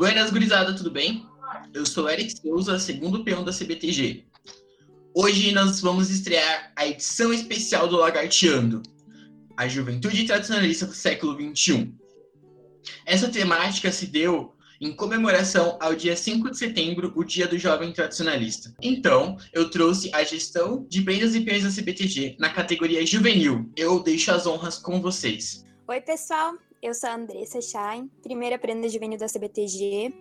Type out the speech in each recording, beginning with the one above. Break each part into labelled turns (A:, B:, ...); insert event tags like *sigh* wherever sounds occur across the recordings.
A: Buenas, gurizada, tudo bem? Eu sou Eric Souza, segundo peão da CBTG. Hoje nós vamos estrear a edição especial do Lagarteando, a juventude tradicionalista do século XXI. Essa temática se deu em comemoração ao dia 5 de setembro, o Dia do Jovem Tradicionalista. Então, eu trouxe a gestão de prendas e peões da CBTG na categoria juvenil. Eu deixo as honras com vocês.
B: Oi, pessoal. Eu sou a Andressa Schein, primeira prenda juvenil da CBTG.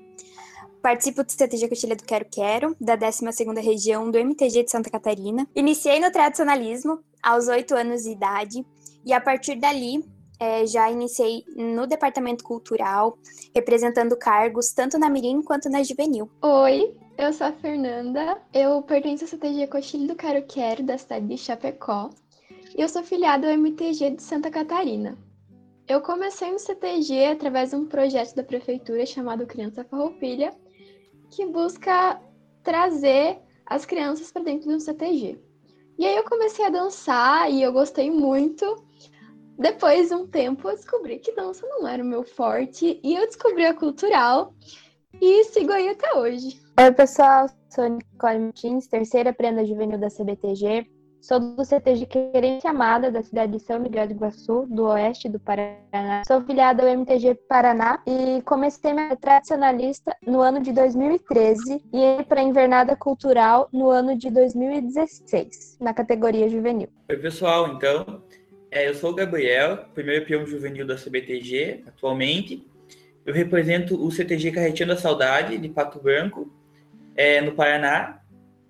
B: Participo do CTG Cotilha do Quero Quero, da 12ª região do MTG de Santa Catarina. Iniciei no tradicionalismo aos 8 anos de idade e a partir dali é, já iniciei no departamento cultural, representando cargos tanto na Mirim quanto na Juvenil.
C: Oi, eu sou a Fernanda, eu pertenço ao CTG Cochilho do Quero Quero, da cidade de Chapecó, e eu sou filiada ao MTG de Santa Catarina. Eu comecei no CTG através de um projeto da prefeitura chamado Criança Farroupilha, que busca trazer as crianças para dentro do CTG. E aí eu comecei a dançar e eu gostei muito, depois de um tempo, eu descobri que dança não era o meu forte e eu descobri a cultural e sigo aí até hoje.
D: Oi, pessoal, sou Nicole Martins, terceira prenda juvenil da CBTG. Sou do CTG Querência Amada, da cidade de São Miguel do Iguaçu, do oeste do Paraná. Sou filiada ao MTG Paraná e comecei minha tradicionalista no ano de 2013 e para a Invernada Cultural no ano de 2016, na categoria juvenil.
E: Oi, pessoal, então, é, eu sou o Gabriel, primeiro peão juvenil da CBTG atualmente. Eu represento o CTG Carretinho da Saudade, de Pato Branco, é, no Paraná.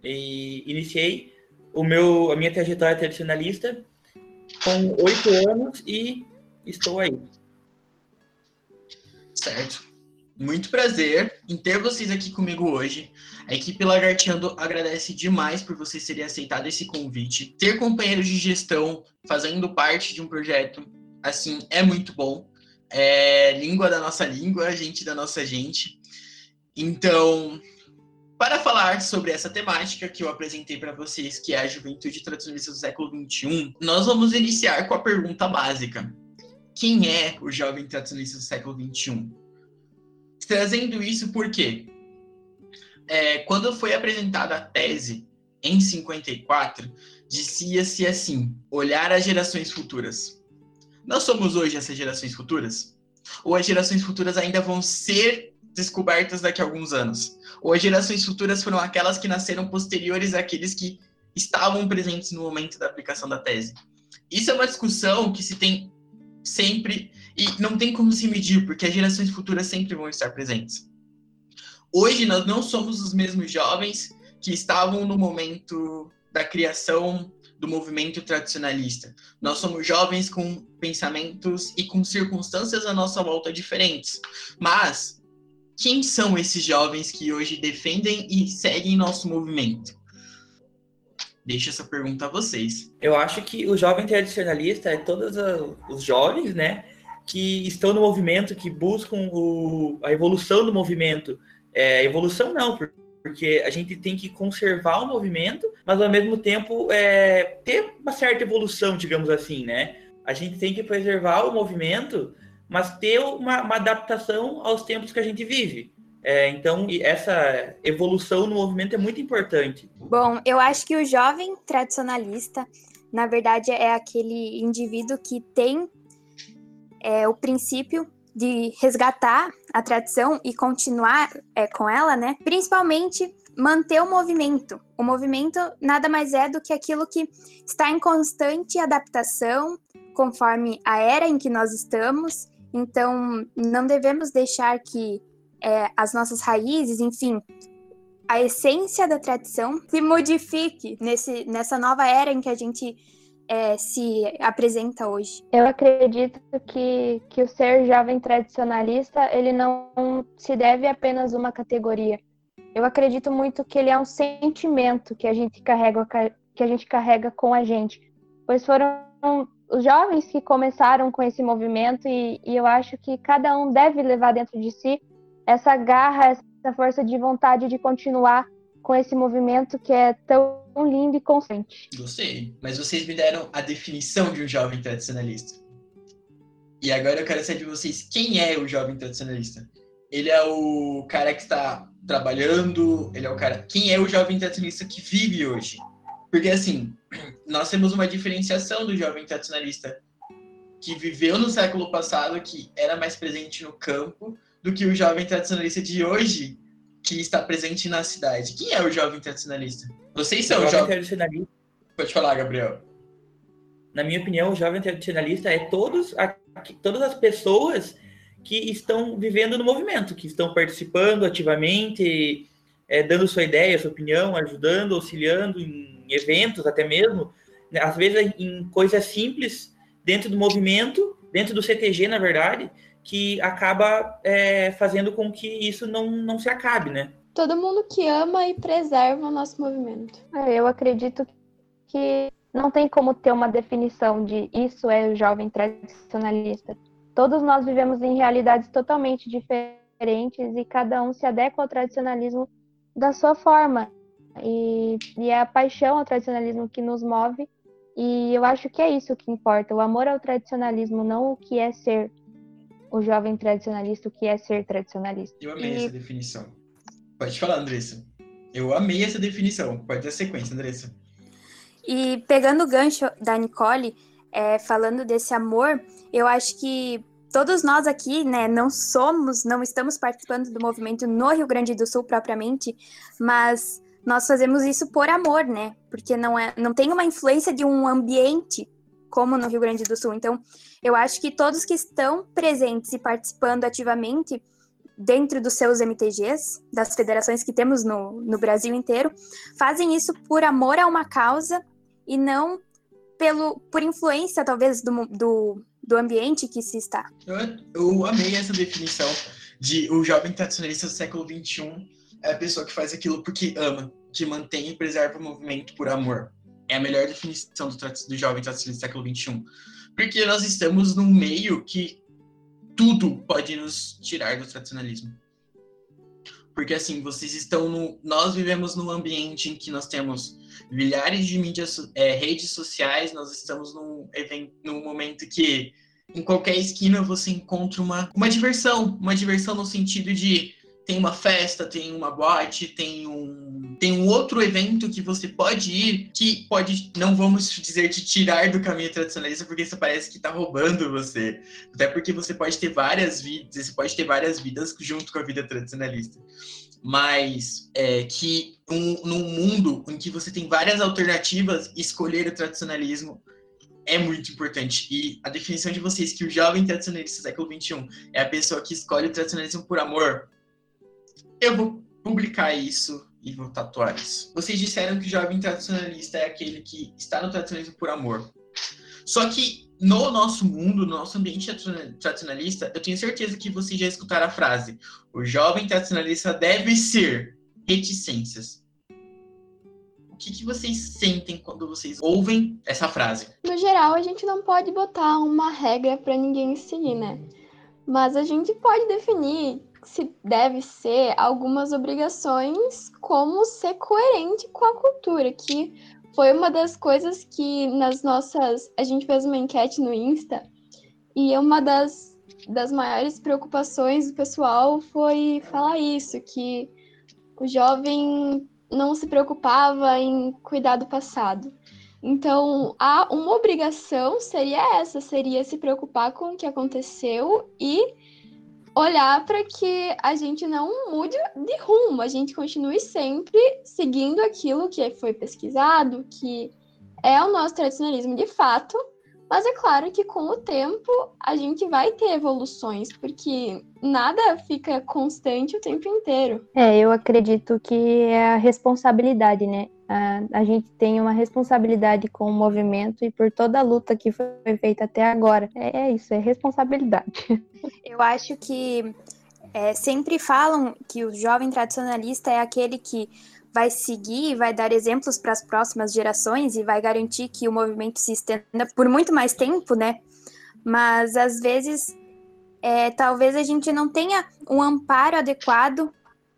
E: E iniciei o meu, a minha trajetória tradicionalista com oito anos e estou aí.
A: Certo. Muito prazer em ter vocês aqui comigo hoje. A equipe Lagarteando agradece demais por vocês terem aceitado esse convite. Ter companheiros de gestão fazendo parte de um projeto assim é muito bom. É língua da nossa língua, gente da nossa gente. Então, para falar sobre essa temática que eu apresentei para vocês, que é a juventude tradicionalista do século XXI, nós vamos iniciar com a pergunta básica: quem é o jovem tradicionalista do século XXI? Trazendo isso porque é, quando foi apresentada a tese em 54, dizia-se assim: olhar as gerações futuras. Nós somos hoje essas gerações futuras? Ou as gerações futuras ainda vão ser descobertas daqui a alguns anos? Ou gerações futuras foram aquelas que nasceram posteriores àqueles que estavam presentes no momento da aplicação da tese? Isso é uma discussão que se tem sempre e não tem como se medir, porque as gerações futuras sempre vão estar presentes. Hoje nós não somos os mesmos jovens que estavam no momento da criação do movimento tradicionalista. Nós somos jovens com pensamentos e com circunstâncias à nossa volta diferentes. Mas quem são esses jovens que hoje defendem e seguem nosso movimento? Deixo essa pergunta a vocês.
E: Eu acho que o jovem tradicionalista é todos os jovens, né, que estão no movimento, que buscam o, a evolução do movimento. É, evolução não, porque a gente tem que conservar o movimento, mas ao mesmo tempo é, ter uma certa evolução, digamos assim, né? A gente tem que preservar o movimento, mas ter uma, uma adaptação aos tempos que a gente vive. É, então, essa evolução no movimento é muito importante.
B: Bom, eu acho que o jovem tradicionalista, na verdade, é aquele indivíduo que tem é, o princípio de resgatar a tradição e continuar é, com ela, né? Principalmente manter o movimento. O movimento nada mais é do que aquilo que está em constante adaptação conforme a era em que nós estamos. Então, não devemos deixar que é, as nossas raízes, enfim, a essência da tradição se modifique nesse, nessa nova era em que a gente é, se apresenta hoje?
D: Eu acredito que, que o ser jovem tradicionalista ele não se deve apenas uma categoria. Eu acredito muito que ele é um sentimento que a gente carrega que a gente carrega com a gente, pois foram os jovens que começaram com esse movimento e, e eu acho que cada um deve levar dentro de si essa garra, essa força de vontade de continuar com esse movimento que é tão lindo e constante.
A: Gostei. Mas vocês me deram a definição de um jovem tradicionalista. E agora eu quero saber de vocês quem é o jovem tradicionalista. ele é o cara que está trabalhando, ele é o cara. Quem é o jovem tradicionalista que vive hoje? Porque assim, nós temos uma diferenciação do jovem tradicionalista que viveu no século passado, que era mais presente no campo, do que o jovem tradicionalista de hoje, que está presente na cidade. Quem é o jovem tradicionalista? Vocês são o jovem, jovem tradicionalista. Pode falar, Gabriel.
E: Na minha opinião, o jovem tradicionalista é todos a, todas as pessoas que estão vivendo no movimento, que estão participando ativamente, é, dando sua ideia, sua opinião, ajudando, auxiliando em eventos até mesmo, né, às vezes em coisas simples dentro do movimento, dentro do CTG, na verdade, que acaba é, fazendo com que isso não, não se acabe, né?
C: Todo mundo que ama e preserva o nosso movimento.
D: É, eu acredito que não tem como ter uma definição de isso é o jovem tradicionalista. Todos nós vivemos em realidades totalmente diferentes e cada um se adequa ao tradicionalismo da sua forma. E, e é a paixão ao tradicionalismo que nos move. E eu acho que é isso que importa: o amor ao tradicionalismo, não o que é ser o jovem tradicionalista, o que é ser tradicionalista.
A: Eu amei e... essa definição. Pode falar, Andressa. Eu amei essa definição. Pode dar sequência, Andressa.
B: E pegando o gancho da Nicole, é, falando desse amor, eu acho que todos nós aqui, né, não somos, não estamos participando do movimento no Rio Grande do Sul propriamente, mas nós fazemos isso por amor, né? Porque não é, não tem uma influência de um ambiente como no Rio Grande do Sul. Então, eu acho que todos que estão presentes e participando ativamente dentro dos seus MTGs, das federações que temos no, no Brasil inteiro, fazem isso por amor a uma causa e não pelo, por influência, talvez, do, do, do ambiente que se está.
A: Eu, eu amei essa definição de o jovem tradicionalista do século XXI é a pessoa que faz aquilo porque ama, que mantém e preserva o movimento por amor. É a melhor definição do, do jovem tradicionalista do século XXI. Porque nós estamos num meio que tudo pode nos tirar do tradicionalismo. Porque assim, vocês estão no. Nós vivemos num ambiente em que nós temos milhares de mídias, é, redes sociais, nós estamos num, evento, num momento que em qualquer esquina você encontra uma, uma diversão, uma diversão no sentido de tem uma festa, tem uma boate, tem um, tem um outro evento que você pode ir que pode, não vamos dizer, te tirar do caminho tradicionalista, porque isso parece que está roubando você. Até porque você pode ter várias vidas, você pode ter várias vidas junto com a vida tradicionalista mas é, que um, num mundo em que você tem várias alternativas, escolher o tradicionalismo é muito importante. E a definição de vocês que o jovem tradicionalista do século XXI é a pessoa que escolhe o tradicionalismo por amor, eu vou publicar isso e vou tatuar isso. Vocês disseram que o jovem tradicionalista é aquele que está no tradicionalismo por amor. Só que no nosso mundo, no nosso ambiente tradicionalista, eu tenho certeza que vocês já escutaram a frase: o jovem tradicionalista deve ser reticências. O que, que vocês sentem quando vocês ouvem essa frase?
C: No geral, a gente não pode botar uma regra para ninguém seguir, né? Mas a gente pode definir se deve ser algumas obrigações, como ser coerente com a cultura, que foi uma das coisas que nas nossas. A gente fez uma enquete no Insta e uma das, das maiores preocupações do pessoal foi falar isso, que o jovem não se preocupava em cuidar do passado. Então, há uma obrigação seria essa, seria se preocupar com o que aconteceu e olhar para que a gente não mude de rumo, a gente continue sempre seguindo aquilo que foi pesquisado, que é o nosso tradicionalismo de fato, mas é claro que com o tempo a gente vai ter evoluções, porque nada fica constante o tempo inteiro.
D: É, eu acredito que é a responsabilidade, né? A, a gente tem uma responsabilidade com o movimento e por toda a luta que foi feita até agora. É, é isso, é responsabilidade. *laughs*
B: Eu acho que é, sempre falam que o jovem tradicionalista é aquele que vai seguir, vai dar exemplos para as próximas gerações e vai garantir que o movimento se estenda por muito mais tempo, né? Mas às vezes, é, talvez a gente não tenha um amparo adequado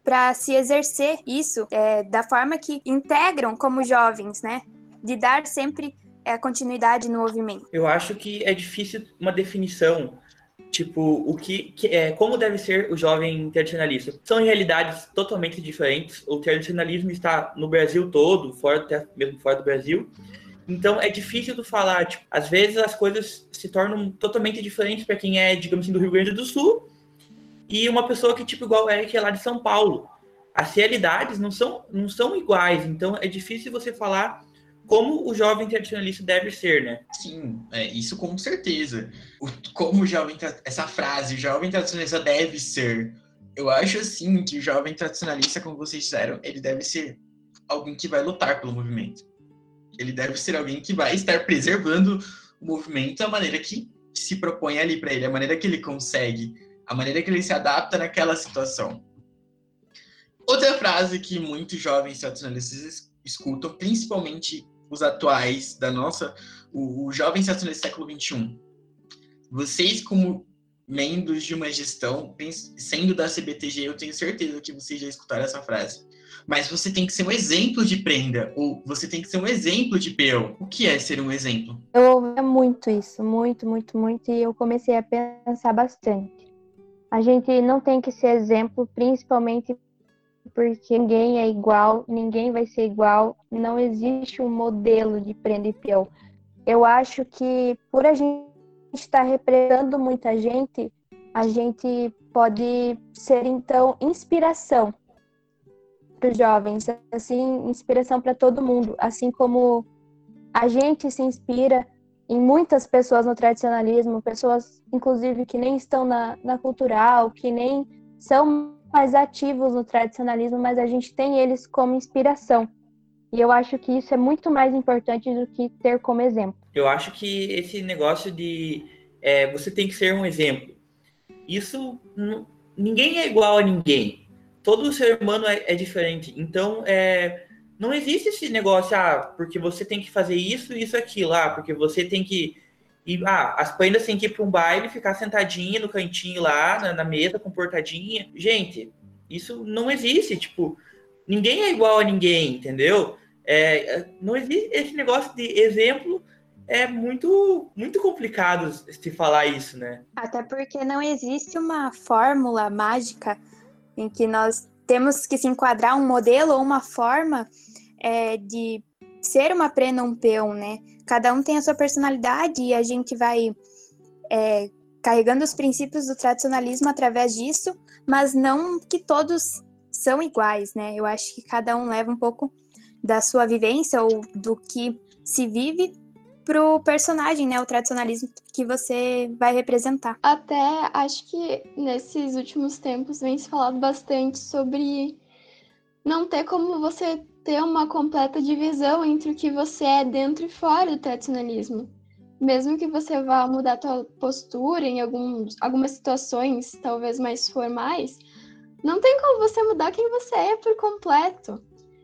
B: para se exercer isso é, da forma que integram como jovens, né? De dar sempre é, continuidade no movimento.
E: Eu acho que é difícil uma definição tipo, o que, que, é, como deve ser o jovem tradicionalista. São realidades totalmente diferentes. O tradicionalismo está no Brasil todo, fora até mesmo fora do Brasil. Então é difícil de falar. Tipo, às vezes as coisas se tornam totalmente diferentes para quem é, digamos assim, do Rio Grande do Sul e uma pessoa que tipo igual é que é lá de São Paulo. As realidades não são não são iguais. Então é difícil você falar como o jovem tradicionalista deve ser, né?
A: Sim, é, isso com certeza. O, como o jovem, essa frase, o jovem tradicionalista deve ser. Eu acho assim que o jovem tradicionalista, como vocês disseram, ele deve ser alguém que vai lutar pelo movimento. Ele deve ser alguém que vai estar preservando o movimento da maneira que se propõe ali para ele, a maneira que ele consegue, a maneira que ele se adapta naquela situação. Outra frase que muitos jovens tradicionalistas escutam, principalmente os atuais da nossa, o, o jovem do século XXI. Vocês, como membros de uma gestão, sendo da CBTG, eu tenho certeza que vocês já escutaram essa frase. Mas você tem que ser um exemplo de prenda, ou você tem que ser um exemplo de peão. O que é ser um exemplo?
D: Eu ouvia muito isso, muito, muito, muito, e eu comecei a pensar bastante. A gente não tem que ser exemplo, principalmente porque ninguém é igual, ninguém vai ser igual, não existe um modelo de prenda e peão. Eu acho que por a gente estar representando muita gente, a gente pode ser então inspiração para os jovens, assim, inspiração para todo mundo, assim como a gente se inspira em muitas pessoas no tradicionalismo, pessoas inclusive que nem estão na, na cultural, que nem são mais ativos no tradicionalismo, mas a gente tem eles como inspiração. E eu acho que isso é muito mais importante do que ter como exemplo.
E: Eu acho que esse negócio de é, você tem que ser um exemplo, isso ninguém é igual a ninguém. Todo ser humano é, é diferente. Então, é, não existe esse negócio, ah, porque você tem que fazer isso, isso, aquilo, ah, porque você tem que e ah, as prendas têm que ir para um baile, ficar sentadinha no cantinho lá, na, na, mesa, comportadinha. Gente, isso não existe. Tipo, ninguém é igual a ninguém, entendeu? É, é não existe esse negócio de exemplo. É muito, muito complicado se falar isso, né?
B: Até porque não existe uma fórmula mágica em que nós temos que se enquadrar um modelo ou uma forma é, de ser uma prena um peão, né? Cada um tem a sua personalidade e a gente vai é, carregando os princípios do tradicionalismo através disso, mas não que todos são iguais, né? Eu acho que cada um leva um pouco da sua vivência ou do que se vive pro personagem, né? O tradicionalismo que você vai representar.
C: Até acho que nesses últimos tempos vem se falado bastante sobre não ter como você ter uma completa divisão entre o que você é dentro e fora do tradicionalismo. Mesmo que você vá mudar sua postura em algumas situações, talvez mais formais, não tem como você mudar quem você é por completo.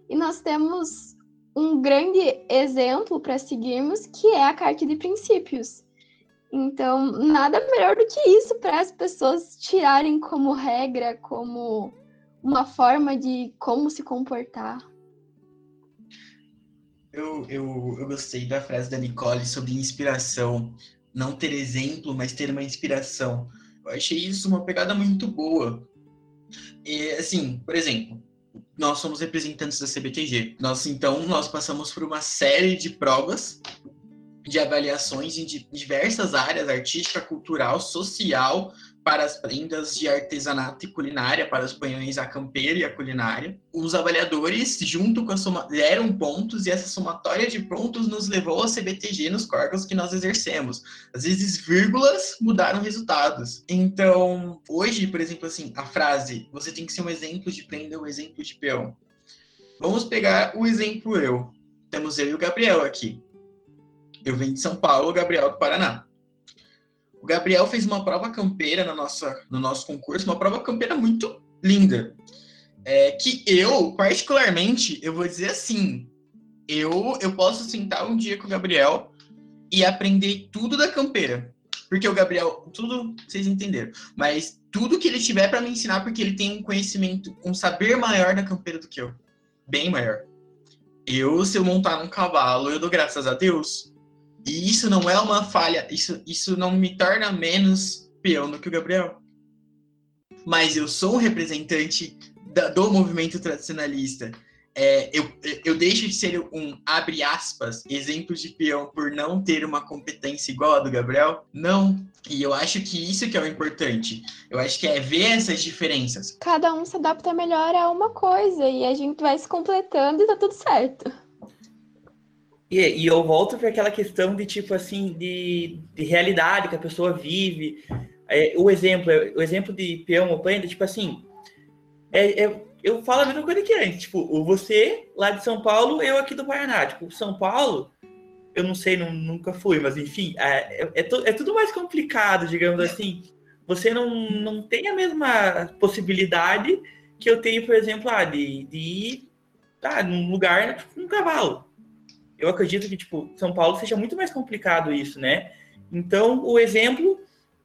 C: E nós temos um grande exemplo para seguirmos, que é a Carta de Princípios. Então, nada melhor do que isso para as pessoas tirarem como regra, como uma forma de como se comportar.
A: Eu, eu, eu gostei da frase da Nicole sobre inspiração. Não ter exemplo, mas ter uma inspiração. Eu achei isso uma pegada muito boa. E, assim, por exemplo, nós somos representantes da CBTG. Nós, então, nós passamos por uma série de provas de avaliações em diversas áreas, artística, cultural, social, para as prendas de artesanato e culinária, para os panhões a campeira e a culinária. Os avaliadores, junto com a soma, deram pontos e essa somatória de pontos nos levou ao CBTG nos cargos que nós exercemos. Às vezes, vírgulas mudaram resultados. Então, hoje, por exemplo, assim, a frase, você tem que ser um exemplo de prenda, um exemplo de peão. Vamos pegar o exemplo eu. Temos eu e o Gabriel aqui. Eu venho de São Paulo, Gabriel do Paraná. Gabriel fez uma prova campeira na nossa, no nosso concurso, uma prova campeira muito linda. É, que eu, particularmente, eu vou dizer assim, eu, eu posso sentar um dia com o Gabriel e aprender tudo da campeira. Porque o Gabriel, tudo, vocês entenderam, mas tudo que ele tiver para me ensinar, porque ele tem um conhecimento, um saber maior da campeira do que eu. Bem maior. Eu, se eu montar num cavalo, eu dou graças a Deus, e isso não é uma falha, isso, isso não me torna menos peão do que o Gabriel. Mas eu sou um representante da, do movimento tradicionalista. É, eu, eu deixo de ser um, abre aspas, exemplo de peão por não ter uma competência igual a do Gabriel? Não. E eu acho que isso que é o importante. Eu acho que é ver essas diferenças.
C: Cada um se adapta melhor a uma coisa e a gente vai se completando e tá tudo certo.
E: E, e eu volto para aquela questão de tipo assim, de, de realidade que a pessoa vive. É, o exemplo, o exemplo de peão ou planta, tipo assim, é, é, eu falo a mesma coisa que antes. Tipo, você lá de São Paulo, eu aqui do Paraná. Tipo, São Paulo, eu não sei, não, nunca fui, mas enfim, é, é, é, é tudo mais complicado, digamos assim. Você não, não tem a mesma possibilidade que eu tenho, por exemplo, ah, de, de ir tá, num lugar, tipo, um cavalo. Eu acredito que, tipo, São Paulo seja muito mais complicado isso, né? Então, o exemplo,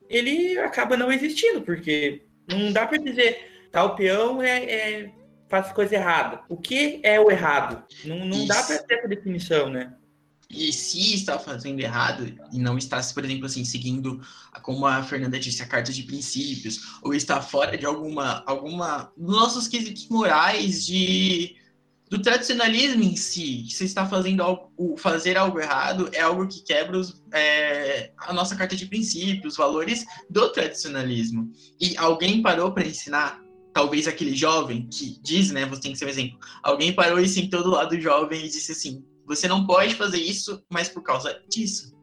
E: ele acaba não existindo, porque não dá para dizer tal peão é, é, faz coisa errada. O que é o errado? Não, não dá para ter essa definição, né?
A: E se está fazendo errado e não está, por exemplo, assim, seguindo, como a Fernanda disse, a carta de princípios, ou está fora de alguma, alguma dos nossos quesitos morais de do tradicionalismo em si, se está fazendo algo, fazer algo errado é algo que quebra os, é, a nossa carta de princípios, os valores do tradicionalismo. E alguém parou para ensinar talvez aquele jovem que diz, né, você tem que ser um exemplo. Alguém parou e sentou do lado do jovem e disse assim: você não pode fazer isso, mas por causa disso.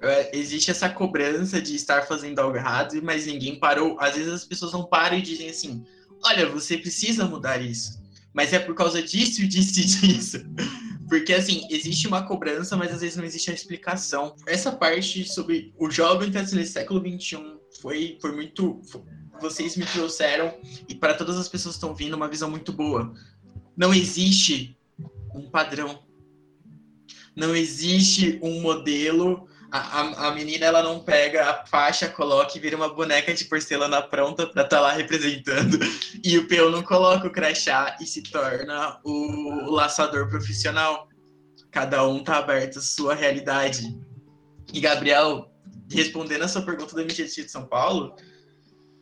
A: É, existe essa cobrança de estar fazendo algo errado, mas ninguém parou. Às vezes as pessoas não param e dizem assim: olha, você precisa mudar isso. Mas é por causa disso, disso e disso. Porque, assim, existe uma cobrança, mas às vezes não existe a explicação. Essa parte sobre o jovem nesse século XXI foi, foi muito. Foi, vocês me trouxeram, e para todas as pessoas que estão vindo, uma visão muito boa. Não existe um padrão. Não existe um modelo. A, a, menina ela não pega a faixa, coloca e vira uma boneca de porcelana pronta para estar tá lá representando. E o peão não coloca o crachá e se torna o, laçador profissional. Cada um tá aberto à sua realidade. E Gabriel, respondendo a sua pergunta do MGT de São Paulo,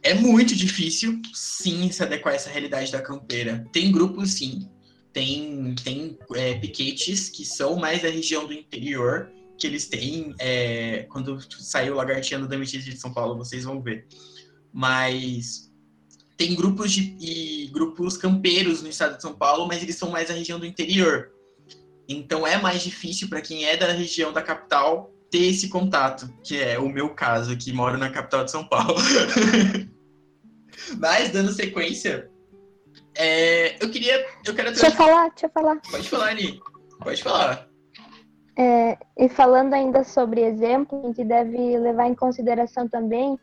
A: é muito difícil, sim, se adequar a essa realidade da campeira. Tem grupos, sim. Tem, tem é, piquetes que são mais da região do interior, que eles têm. É, quando saiu o Lagartiano da MTG de São Paulo, vocês vão ver. Mas tem grupos de e grupos campeiros no estado de São Paulo, mas eles são mais da região do interior. Então é mais difícil para quem é da região da capital ter esse contato, que é o meu caso, que moro na capital de São Paulo. *laughs* Mas, dando sequência, é, eu queria. Eu quero
D: Deixa eu falar, deixa eu falar.
A: Pode falar, Ani. Pode falar.
D: É, e falando ainda sobre exemplo, a gente deve levar em consideração também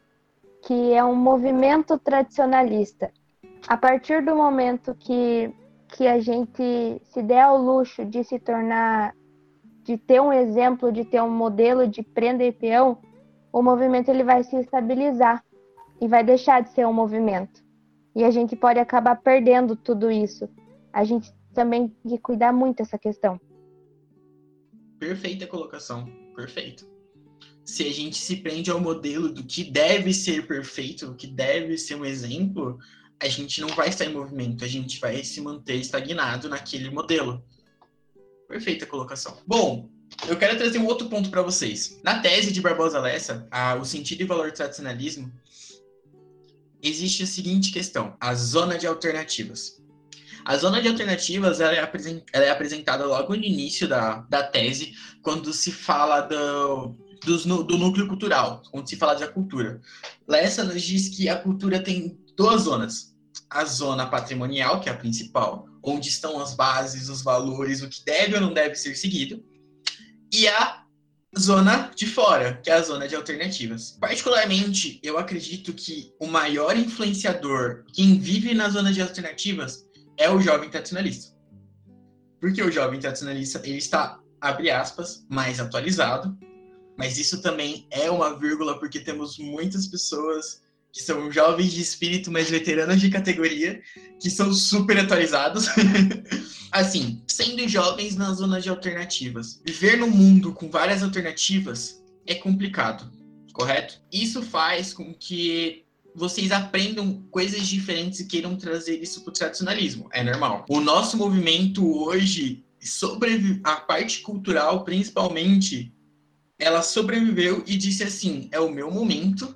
D: que é um movimento tradicionalista. A partir do momento que, que a gente se der ao luxo de se tornar de ter um exemplo, de ter um modelo de prenda e peão, o movimento ele vai se estabilizar e vai deixar de ser um movimento. E a gente pode acabar perdendo tudo isso. A gente também tem que cuidar muito dessa questão.
A: Perfeita colocação, perfeito. Se a gente se prende ao modelo do que deve ser perfeito, do que deve ser um exemplo, a gente não vai estar em movimento, a gente vai se manter estagnado naquele modelo. Perfeita colocação. Bom, eu quero trazer um outro ponto para vocês. Na tese de Barbosa Lessa, a, o sentido e valor do tradicionalismo, existe a seguinte questão: a zona de alternativas. A zona de alternativas ela é, ela é apresentada logo no início da, da tese, quando se fala do, do, do núcleo cultural, quando se fala da cultura. Lessa nos diz que a cultura tem duas zonas. A zona patrimonial, que é a principal, onde estão as bases, os valores, o que deve ou não deve ser seguido, e a zona de fora, que é a zona de alternativas. Particularmente, eu acredito que o maior influenciador, quem vive na zona de alternativas, é o jovem tradicionalista. Porque o jovem tradicionalista, ele está, abre aspas, mais atualizado, mas isso também é uma vírgula, porque temos muitas pessoas que são jovens de espírito, mas veteranos de categoria, que são super atualizados. *laughs* assim, sendo jovens na zona de alternativas. Viver num mundo com várias alternativas é complicado. correto? Isso faz com que vocês aprendam coisas diferentes e queiram trazer isso para o tradicionalismo. É normal. O nosso movimento hoje, sobre a parte cultural principalmente, ela sobreviveu e disse assim: é o meu momento,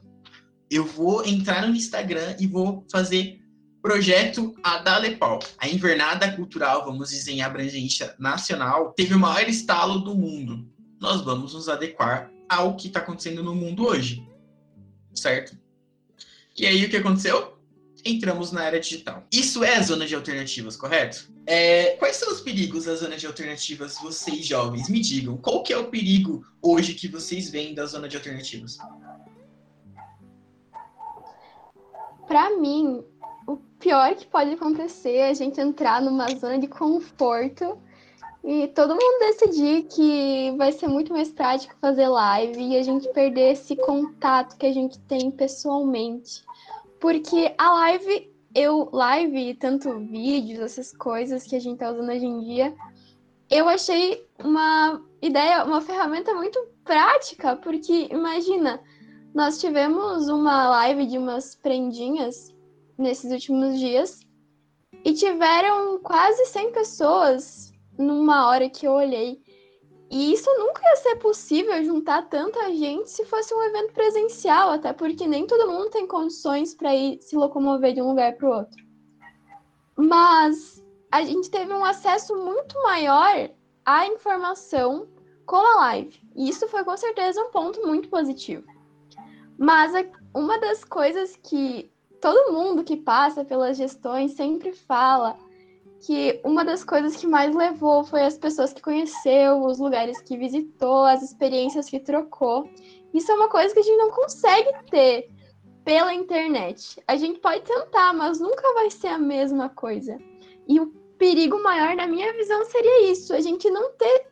A: eu vou entrar no Instagram e vou fazer projeto Adalepau. A invernada cultural, vamos dizer em abrangência nacional, teve o maior estalo do mundo. Nós vamos nos adequar ao que está acontecendo no mundo hoje, certo? E aí o que aconteceu? Entramos na era digital. Isso é a zona de alternativas, correto? É, quais são os perigos da zona de alternativas, vocês jovens? Me digam, qual que é o perigo hoje que vocês veem da zona de alternativas?
C: Para mim, o pior que pode acontecer é a gente entrar numa zona de conforto e todo mundo decidir que vai ser muito mais prático fazer live e a gente perder esse contato que a gente tem pessoalmente. Porque a live, eu, live, tanto vídeos, essas coisas que a gente tá usando hoje em dia, eu achei uma ideia, uma ferramenta muito prática, porque imagina, nós tivemos uma live de umas prendinhas nesses últimos dias e tiveram quase 100 pessoas numa hora que eu olhei. E isso nunca ia ser possível juntar tanta gente se fosse um evento presencial, até porque nem todo mundo tem condições para ir se locomover de um lugar para o outro. Mas a gente teve um acesso muito maior à informação com a live. E isso foi com certeza um ponto muito positivo. Mas uma das coisas que todo mundo que passa pelas gestões sempre fala que uma das coisas que mais levou foi as pessoas que conheceu, os lugares que visitou, as experiências que trocou. Isso é uma coisa que a gente não consegue ter pela internet. A gente pode tentar, mas nunca vai ser a mesma coisa. E o perigo maior, na minha visão, seria isso: a gente não ter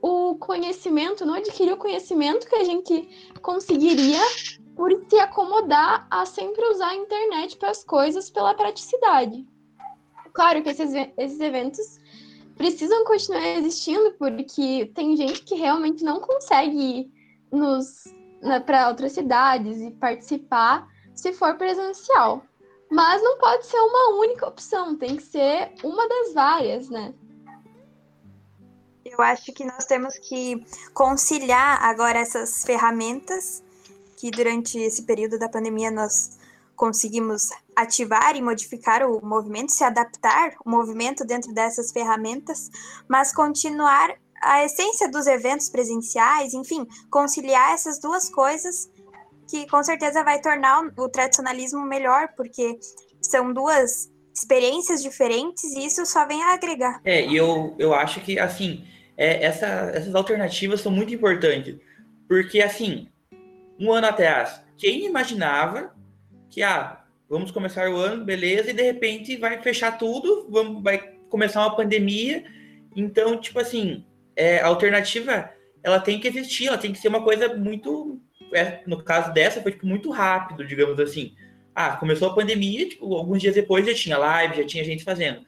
C: o conhecimento, não adquirir o conhecimento que a gente conseguiria por se acomodar a sempre usar a internet para as coisas pela praticidade. Claro que esses, esses eventos precisam continuar existindo, porque tem gente que realmente não consegue ir para outras cidades e participar se for presencial. Mas não pode ser uma única opção, tem que ser uma das várias, né?
B: Eu acho que nós temos que conciliar agora essas ferramentas que durante esse período da pandemia nós conseguimos ativar e modificar o movimento, se adaptar o movimento dentro dessas ferramentas, mas continuar a essência dos eventos presenciais, enfim, conciliar essas duas coisas que com certeza vai tornar o tradicionalismo melhor, porque são duas experiências diferentes e isso só vem a agregar.
E: É, e eu, eu acho que, assim, é, essa, essas alternativas são muito importantes, porque, assim, um ano atrás, quem imaginava que, ah, vamos começar o ano, beleza, e de repente vai fechar tudo, vamos, vai começar uma pandemia. Então, tipo assim, é, a alternativa, ela tem que existir, ela tem que ser uma coisa muito, é, no caso dessa, foi tipo, muito rápido, digamos assim. Ah, começou a pandemia, tipo, alguns dias depois já tinha live, já tinha gente fazendo.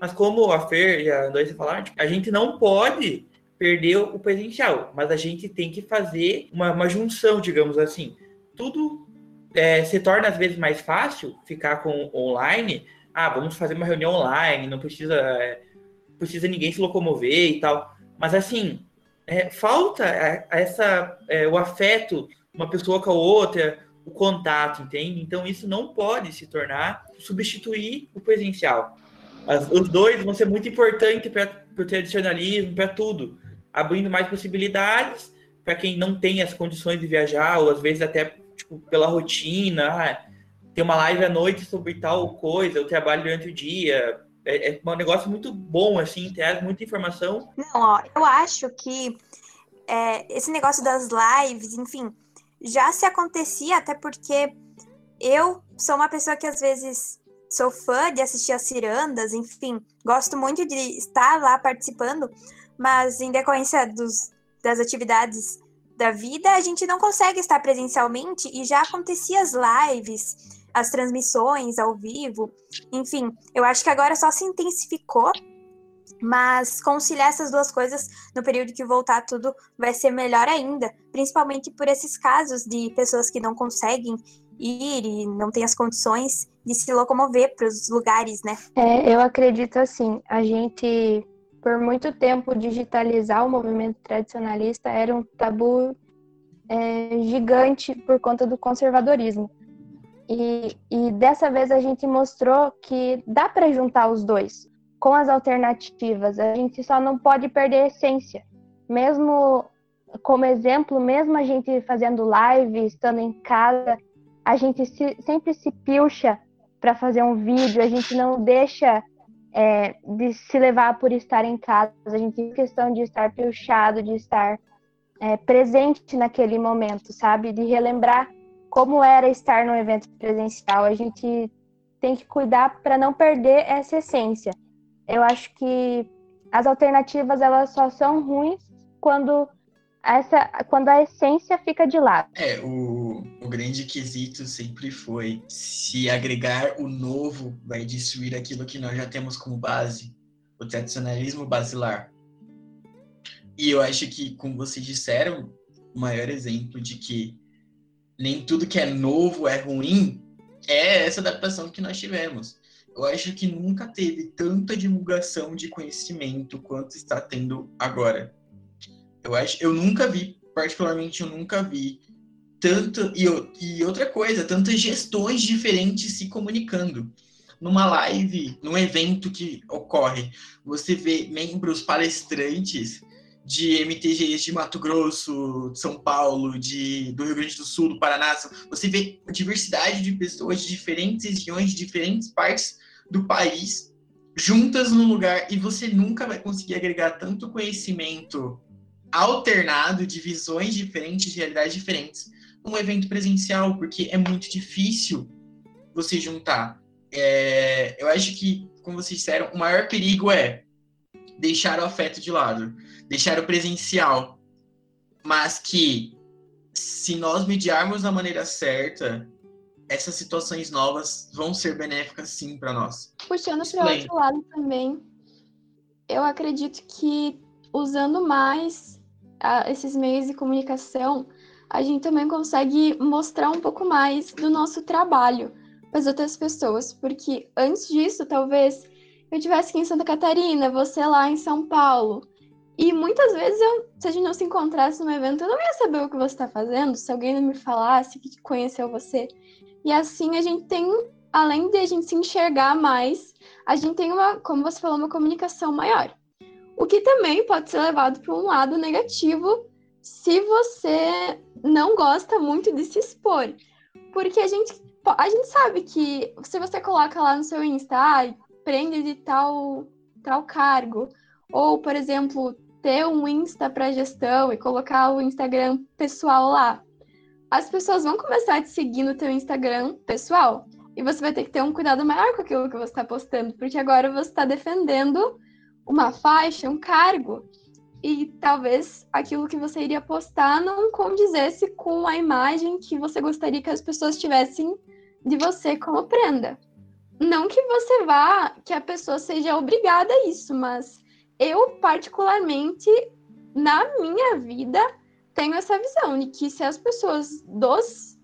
E: Mas como a Fer e a André falaram, tipo, a gente não pode perder o presencial, mas a gente tem que fazer uma, uma junção, digamos assim. Tudo é, se torna às vezes mais fácil ficar com online. Ah, vamos fazer uma reunião online, não precisa, é, precisa ninguém se locomover e tal. Mas assim, é, falta essa, é, o afeto, uma pessoa com a outra, o contato, entende? Então isso não pode se tornar substituir o presencial. As, os dois vão ser muito importantes para o tradicionalismo, para tudo, abrindo mais possibilidades para quem não tem as condições de viajar, ou às vezes até tipo, pela rotina, ah, tem uma live à noite sobre tal coisa, eu trabalho durante o dia. É, é um negócio muito bom, assim, traz muita informação.
B: Não, ó, eu acho que é, esse negócio das lives, enfim, já se acontecia, até porque eu sou uma pessoa que às vezes sou fã de assistir as cirandas, enfim, gosto muito de estar lá participando, mas em decorrência dos, das atividades da vida, a gente não consegue estar presencialmente e já acontecia as lives, as transmissões ao vivo, enfim, eu acho que agora só se intensificou Mas conciliar essas duas coisas no período que voltar tudo vai ser melhor ainda, principalmente por esses casos de pessoas que não conseguem ir e não têm as condições de se locomover para os lugares, né?
D: É, eu acredito assim, a gente por muito tempo digitalizar o movimento tradicionalista era um tabu é, gigante por conta do conservadorismo. E, e dessa vez a gente mostrou que dá para juntar os dois com as alternativas. A gente só não pode perder a essência. Mesmo como exemplo, mesmo a gente fazendo live, estando em casa, a gente se, sempre se pilcha para fazer um vídeo, a gente não deixa é, de se levar por estar em casa, a gente tem questão de estar pilchado, de estar é, presente naquele momento, sabe? De relembrar como era estar no evento presencial. A gente tem que cuidar para não perder essa essência. Eu acho que as alternativas elas só são ruins quando essa quando a essência fica de lado.
A: É, o, o grande quesito sempre foi se agregar o novo vai destruir aquilo que nós já temos como base, o tradicionalismo basilar. E eu acho que, como vocês disseram, o maior exemplo de que nem tudo que é novo é ruim, é essa adaptação que nós tivemos. Eu acho que nunca teve tanta divulgação de conhecimento quanto está tendo agora. Eu acho, eu nunca vi, particularmente eu nunca vi tanto e, e outra coisa, tantas gestões diferentes se comunicando. Numa live, num evento que ocorre, você vê membros palestrantes de MTGs de Mato Grosso, de São Paulo, de, do Rio Grande do Sul, do Paraná. Você vê diversidade de pessoas de diferentes regiões, de diferentes partes do país, juntas num lugar, e você nunca vai conseguir agregar tanto conhecimento alternado de visões diferentes, de realidades diferentes, num evento presencial, porque é muito difícil você juntar. É, eu acho que, como vocês disseram, o maior perigo é deixar o afeto de lado deixar o presencial, mas que se nós mediarmos da maneira certa, essas situações novas vão ser benéficas sim para nós.
C: Puxando para o outro lado também, eu acredito que usando mais a, esses meios de comunicação, a gente também consegue mostrar um pouco mais do nosso trabalho para as outras pessoas, porque antes disso, talvez eu estivesse aqui em Santa Catarina, você lá em São Paulo, e muitas vezes, eu, se a gente não se encontrasse num evento, eu não ia saber o que você está fazendo, se alguém não me falasse que conheceu você. E assim a gente tem, além de a gente se enxergar mais, a gente tem uma, como você falou, uma comunicação maior. O que também pode ser levado para um lado negativo se você não gosta muito de se expor. Porque a gente, a gente sabe que se você coloca lá no seu Insta, ah, prende de tal, tal cargo, ou, por exemplo, ter um Insta para gestão e colocar o Instagram pessoal lá, as pessoas vão começar a te seguir no teu Instagram pessoal. E você vai ter que ter um cuidado maior com aquilo que você está postando, porque agora você está defendendo uma faixa, um cargo. E talvez aquilo que você iria postar não condizesse com a imagem que você gostaria que as pessoas tivessem de você como prenda. Não que você vá, que a pessoa seja obrigada a isso, mas eu, particularmente, na minha vida, tenho essa visão de que se as pessoas dos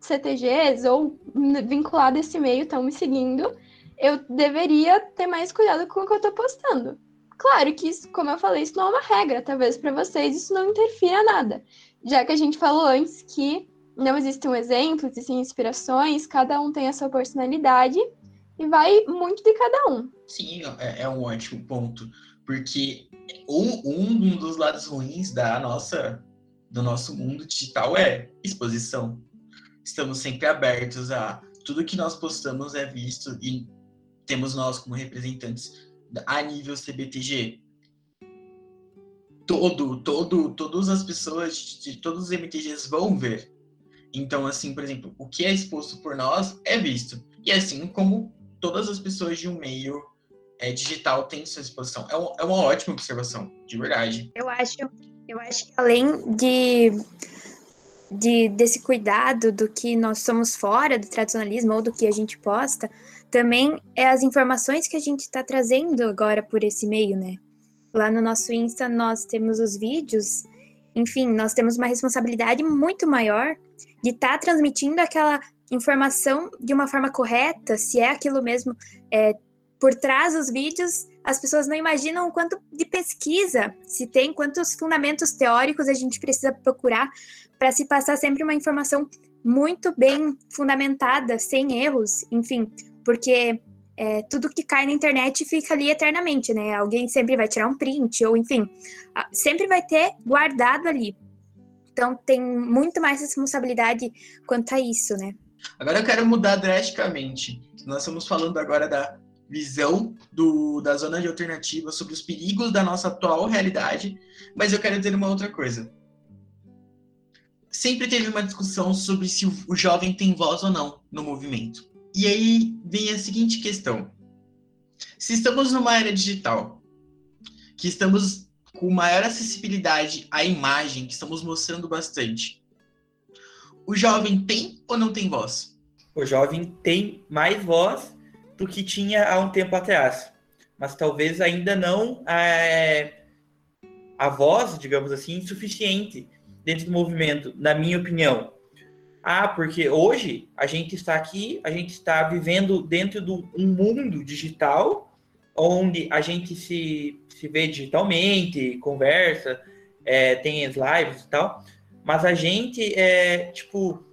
C: CTGs ou vinculadas a esse meio estão me seguindo, eu deveria ter mais cuidado com o que eu estou postando. Claro que, isso, como eu falei, isso não é uma regra, talvez para vocês isso não interfira nada, já que a gente falou antes que não existe um exemplo, existem inspirações, cada um tem a sua personalidade e vai muito de cada um.
A: Sim, é, é um ótimo ponto. Porque um, um dos lados ruins da nossa, do nosso mundo digital é exposição. Estamos sempre abertos a tudo que nós postamos é visto e temos nós como representantes a nível CBTG. Todo, todo, todas as pessoas de todos os MTGs vão ver. Então, assim, por exemplo, o que é exposto por nós é visto. E assim como todas as pessoas de um meio é, digital tem sua exposição. É, um, é uma ótima observação, de verdade.
B: Eu acho, eu acho que além de, de desse cuidado do que nós somos fora do tradicionalismo ou do que a gente posta, também é as informações que a gente está trazendo agora por esse meio, né? Lá no nosso Insta nós temos os vídeos, enfim, nós temos uma responsabilidade muito maior de estar tá transmitindo aquela informação de uma forma correta, se é aquilo mesmo é, por trás dos vídeos, as pessoas não imaginam o quanto de pesquisa se tem, quantos fundamentos teóricos a gente precisa procurar para se passar sempre uma informação muito bem fundamentada, sem erros, enfim, porque é, tudo que cai na internet fica ali eternamente, né? Alguém sempre vai tirar um print, ou enfim, sempre vai ter guardado ali. Então tem muito mais responsabilidade quanto a isso, né?
A: Agora eu quero mudar drasticamente. Nós estamos falando agora da visão do, da zona de alternativa sobre os perigos da nossa atual realidade, mas eu quero dizer uma outra coisa. Sempre teve uma discussão sobre se o jovem tem voz ou não no movimento. E aí vem a seguinte questão: se estamos numa era digital, que estamos com maior acessibilidade à imagem, que estamos mostrando bastante, o jovem tem ou não tem voz?
E: O jovem tem mais voz do que tinha há um tempo atrás. Mas talvez ainda não é, a voz, digamos assim, suficiente dentro do movimento, na minha opinião. Ah, porque hoje a gente está aqui, a gente está vivendo dentro de um mundo digital, onde a gente se, se vê digitalmente, conversa, é, tem as lives e tal, mas a gente é tipo,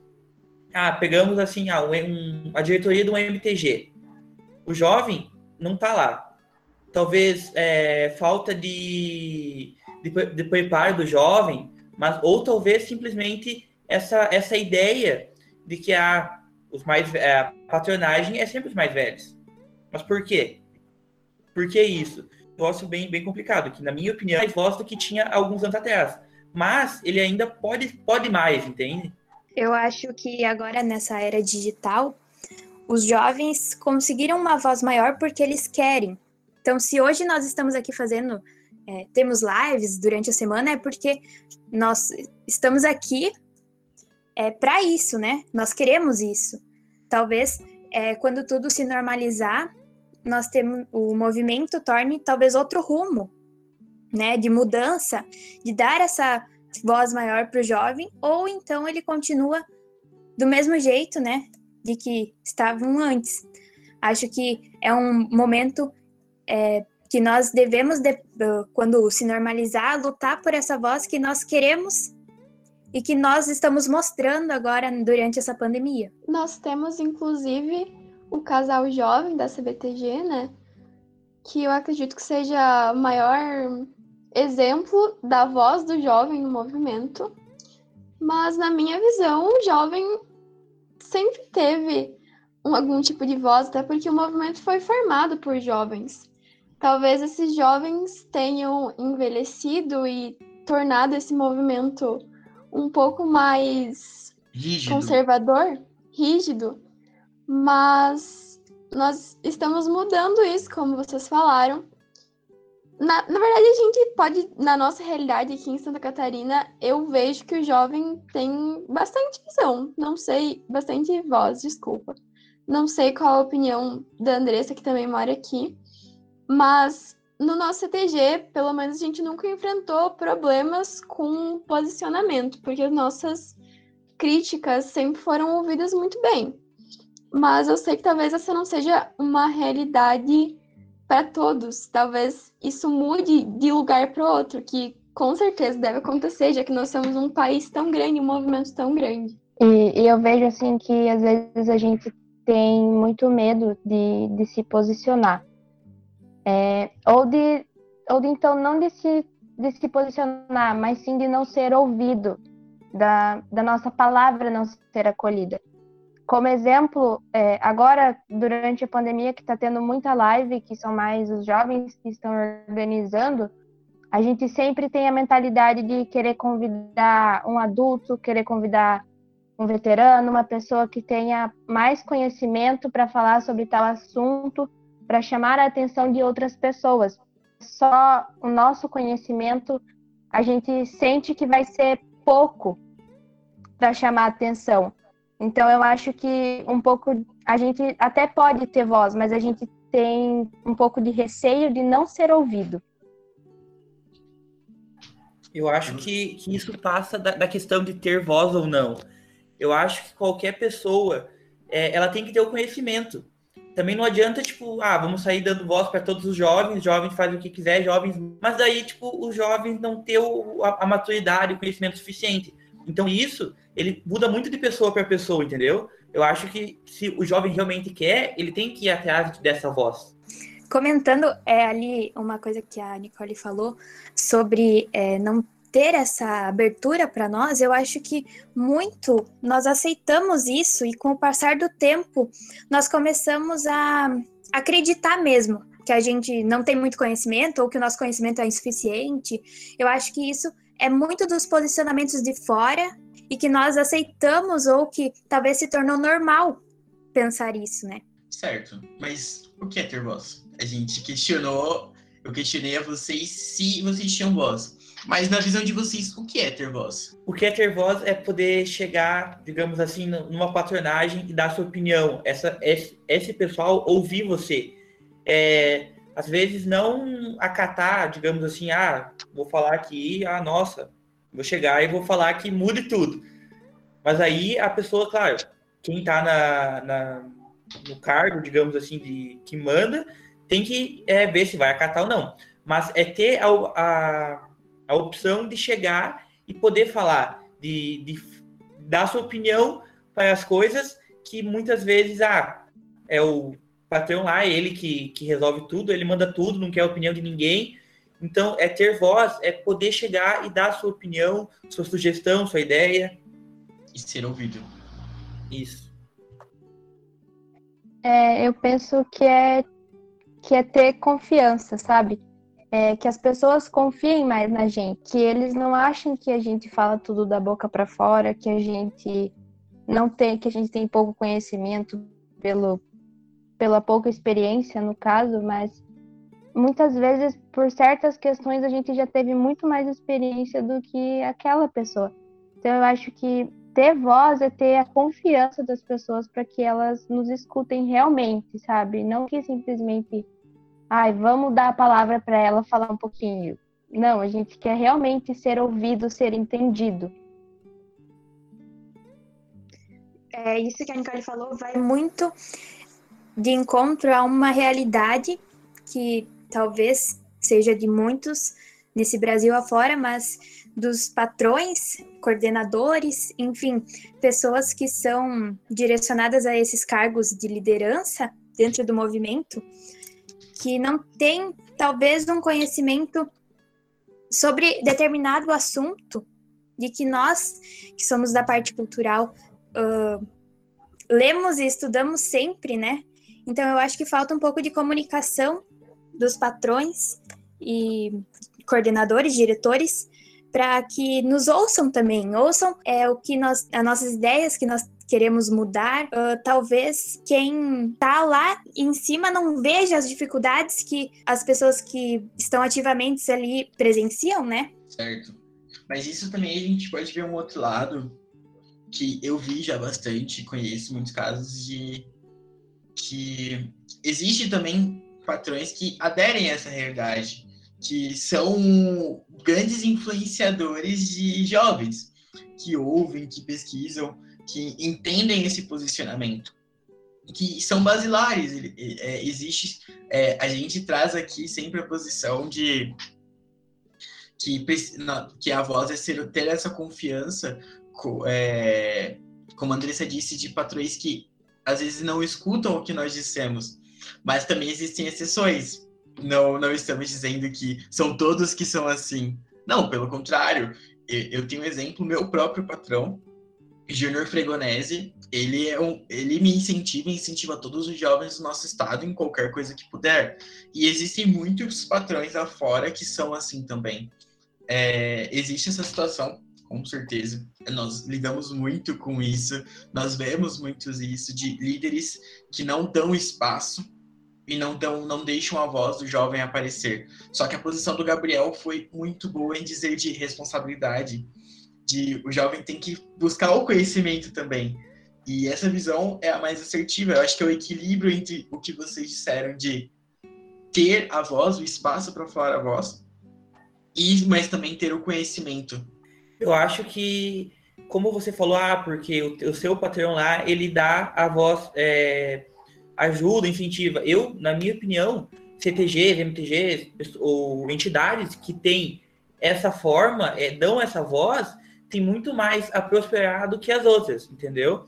E: ah, pegamos assim, ah, um, a diretoria do MTG o jovem não está lá. Talvez é, falta de, de, de preparo do jovem, mas ou talvez simplesmente essa, essa ideia de que a, os mais, a patronagem é sempre os mais velhos. Mas por quê? Por que isso? Negócio bem, bem complicado, que na minha opinião é mais voz do que tinha alguns anos atrás. Mas ele ainda pode, pode mais, entende?
B: Eu acho que agora nessa era digital, os jovens conseguiram uma voz maior porque eles querem. Então, se hoje nós estamos aqui fazendo, é, temos lives durante a semana, é porque nós estamos aqui é, para isso, né? Nós queremos isso. Talvez é, quando tudo se normalizar, nós temos o movimento torne talvez outro rumo, né? De mudança, de dar essa voz maior para o jovem, ou então ele continua do mesmo jeito, né? de que estavam antes. Acho que é um momento é, que nós devemos, de, quando se normalizar, lutar por essa voz que nós queremos e que nós estamos mostrando agora durante essa pandemia.
C: Nós temos, inclusive, o casal jovem da CBTG, né? Que eu acredito que seja o maior exemplo da voz do jovem no movimento. Mas, na minha visão, o jovem sempre teve um, algum tipo de voz, até porque o movimento foi formado por jovens. Talvez esses jovens tenham envelhecido e tornado esse movimento um pouco mais
A: rígido.
C: conservador, rígido, mas nós estamos mudando isso, como vocês falaram, na, na verdade, a gente pode, na nossa realidade aqui em Santa Catarina, eu vejo que o jovem tem bastante visão, não sei, bastante voz, desculpa. Não sei qual a opinião da Andressa, que também mora aqui, mas no nosso CTG, pelo menos a gente nunca enfrentou problemas com posicionamento, porque as nossas críticas sempre foram ouvidas muito bem. Mas eu sei que talvez essa não seja uma realidade para todos. Talvez isso mude de lugar para outro, que com certeza deve acontecer, já que nós somos um país tão grande, um movimento tão grande.
D: E, e eu vejo assim que às vezes a gente tem muito medo de, de se posicionar. É, ou de ou de, então não de se, de se posicionar, mas sim de não ser ouvido, da, da nossa palavra não ser acolhida. Como exemplo, é, agora, durante a pandemia, que está tendo muita live, que são mais os jovens que estão organizando, a gente sempre tem a mentalidade de querer convidar um adulto, querer convidar um veterano, uma pessoa que tenha mais conhecimento para falar sobre tal assunto, para chamar a atenção de outras pessoas. Só o nosso conhecimento, a gente sente que vai ser pouco para chamar a atenção. Então eu acho que um pouco a gente até pode ter voz, mas a gente tem um pouco de receio de não ser ouvido.
E: Eu acho que, que isso passa da, da, questão de ter voz ou não. Eu acho que qualquer pessoa é, ela tem que ter o conhecimento. Também não adianta, tipo, ah, vamos sair dando voz para todos os jovens, jovens fazem o que quiser, jovens. Mas daí, tipo, os jovens não ter o, a, a maturidade, o conhecimento suficiente. Então, isso, ele muda muito de pessoa para pessoa, entendeu? Eu acho que se o jovem realmente quer, ele tem que ir atrás dessa voz.
B: Comentando é, ali uma coisa que a Nicole falou sobre é, não ter essa abertura para nós, eu acho que muito nós aceitamos isso e com o passar do tempo nós começamos a acreditar mesmo que a gente não tem muito conhecimento ou que o nosso conhecimento é insuficiente. Eu acho que isso é muito dos posicionamentos de fora e que nós aceitamos ou que talvez se tornou normal pensar isso, né?
A: Certo, mas o que é ter voz? A gente questionou, eu questionei a vocês se vocês tinham voz. Mas na visão de vocês, o que é ter voz?
E: O que é ter voz é poder chegar, digamos assim, numa patronagem e dar sua opinião. Essa, esse, esse pessoal ouvir você. É, às vezes não acatar, digamos assim, ah, vou falar aqui, ah, nossa, vou chegar e vou falar que mude tudo. Mas aí a pessoa, claro, quem está na, na, no cargo, digamos assim, de que manda, tem que é, ver se vai acatar ou não. Mas é ter a, a a opção de chegar e poder falar, de, de dar sua opinião para as coisas que muitas vezes ah, é o patrão lá, ele que, que resolve tudo, ele manda tudo, não quer a opinião de ninguém. Então, é ter voz, é poder chegar e dar sua opinião, sua sugestão, sua ideia.
A: E ser ouvido.
E: Isso.
D: É, eu penso que é, que é ter confiança, sabe? É, que as pessoas confiem mais na gente, que eles não achem que a gente fala tudo da boca para fora, que a gente não tem, que a gente tem pouco conhecimento pelo pela pouca experiência no caso, mas muitas vezes por certas questões a gente já teve muito mais experiência do que aquela pessoa. Então eu acho que ter voz é ter a confiança das pessoas para que elas nos escutem realmente, sabe? Não que simplesmente ai, vamos dar a palavra para ela falar um pouquinho. Não, a gente quer realmente ser ouvido, ser entendido.
B: É, isso que a Nicole falou vai muito de encontro a uma realidade que talvez seja de muitos nesse Brasil afora, mas dos patrões, coordenadores, enfim, pessoas que são direcionadas a esses cargos de liderança dentro do movimento, que não tem talvez um conhecimento sobre determinado assunto de que nós, que somos da parte cultural, uh, lemos e estudamos sempre, né? Então eu acho que falta um pouco de comunicação dos patrões e coordenadores, diretores, para que nos ouçam também, ouçam é o que nós, as nossas ideias que nós queremos mudar, uh, talvez quem está lá em cima não veja as dificuldades que as pessoas que estão ativamente ali presenciam, né?
A: Certo. Mas isso também a gente pode ver um outro lado que eu vi já bastante, conheço muitos casos de que existe também patrões que aderem a essa realidade, que são grandes influenciadores de jovens, que ouvem, que pesquisam, que entendem esse posicionamento, que são basilares. É, existe, é, a gente traz aqui sempre a posição de que, que a voz é ser, ter essa confiança, é, como a Andressa disse, de patrões que às vezes não escutam o que nós dissemos, mas também existem exceções. Não, não estamos dizendo que são todos que são assim. Não, pelo contrário. Eu tenho um exemplo, meu próprio patrão, Júnior Fregonese, ele, é um, ele me incentiva e incentiva todos os jovens do nosso estado em qualquer coisa que puder. E existem muitos patrões lá fora que são assim também. É, existe essa situação, com certeza. Nós lidamos muito com isso, nós vemos muito isso de líderes que não dão espaço e não, dão, não deixam a voz do jovem aparecer. Só que a posição do Gabriel foi muito boa em dizer de responsabilidade de o jovem tem que buscar o conhecimento também. E essa visão é a mais assertiva. Eu acho que é o equilíbrio entre o que vocês disseram de ter a voz, o espaço para falar a voz, e mas também ter o conhecimento.
E: Eu acho que, como você falou, ah, porque o, o seu patrão lá, ele dá a voz, é, ajuda, incentiva. Eu, na minha opinião, CTGs, MTGs, ou entidades que têm essa forma, é, dão essa voz, tem muito mais a prosperar do que as outras, entendeu?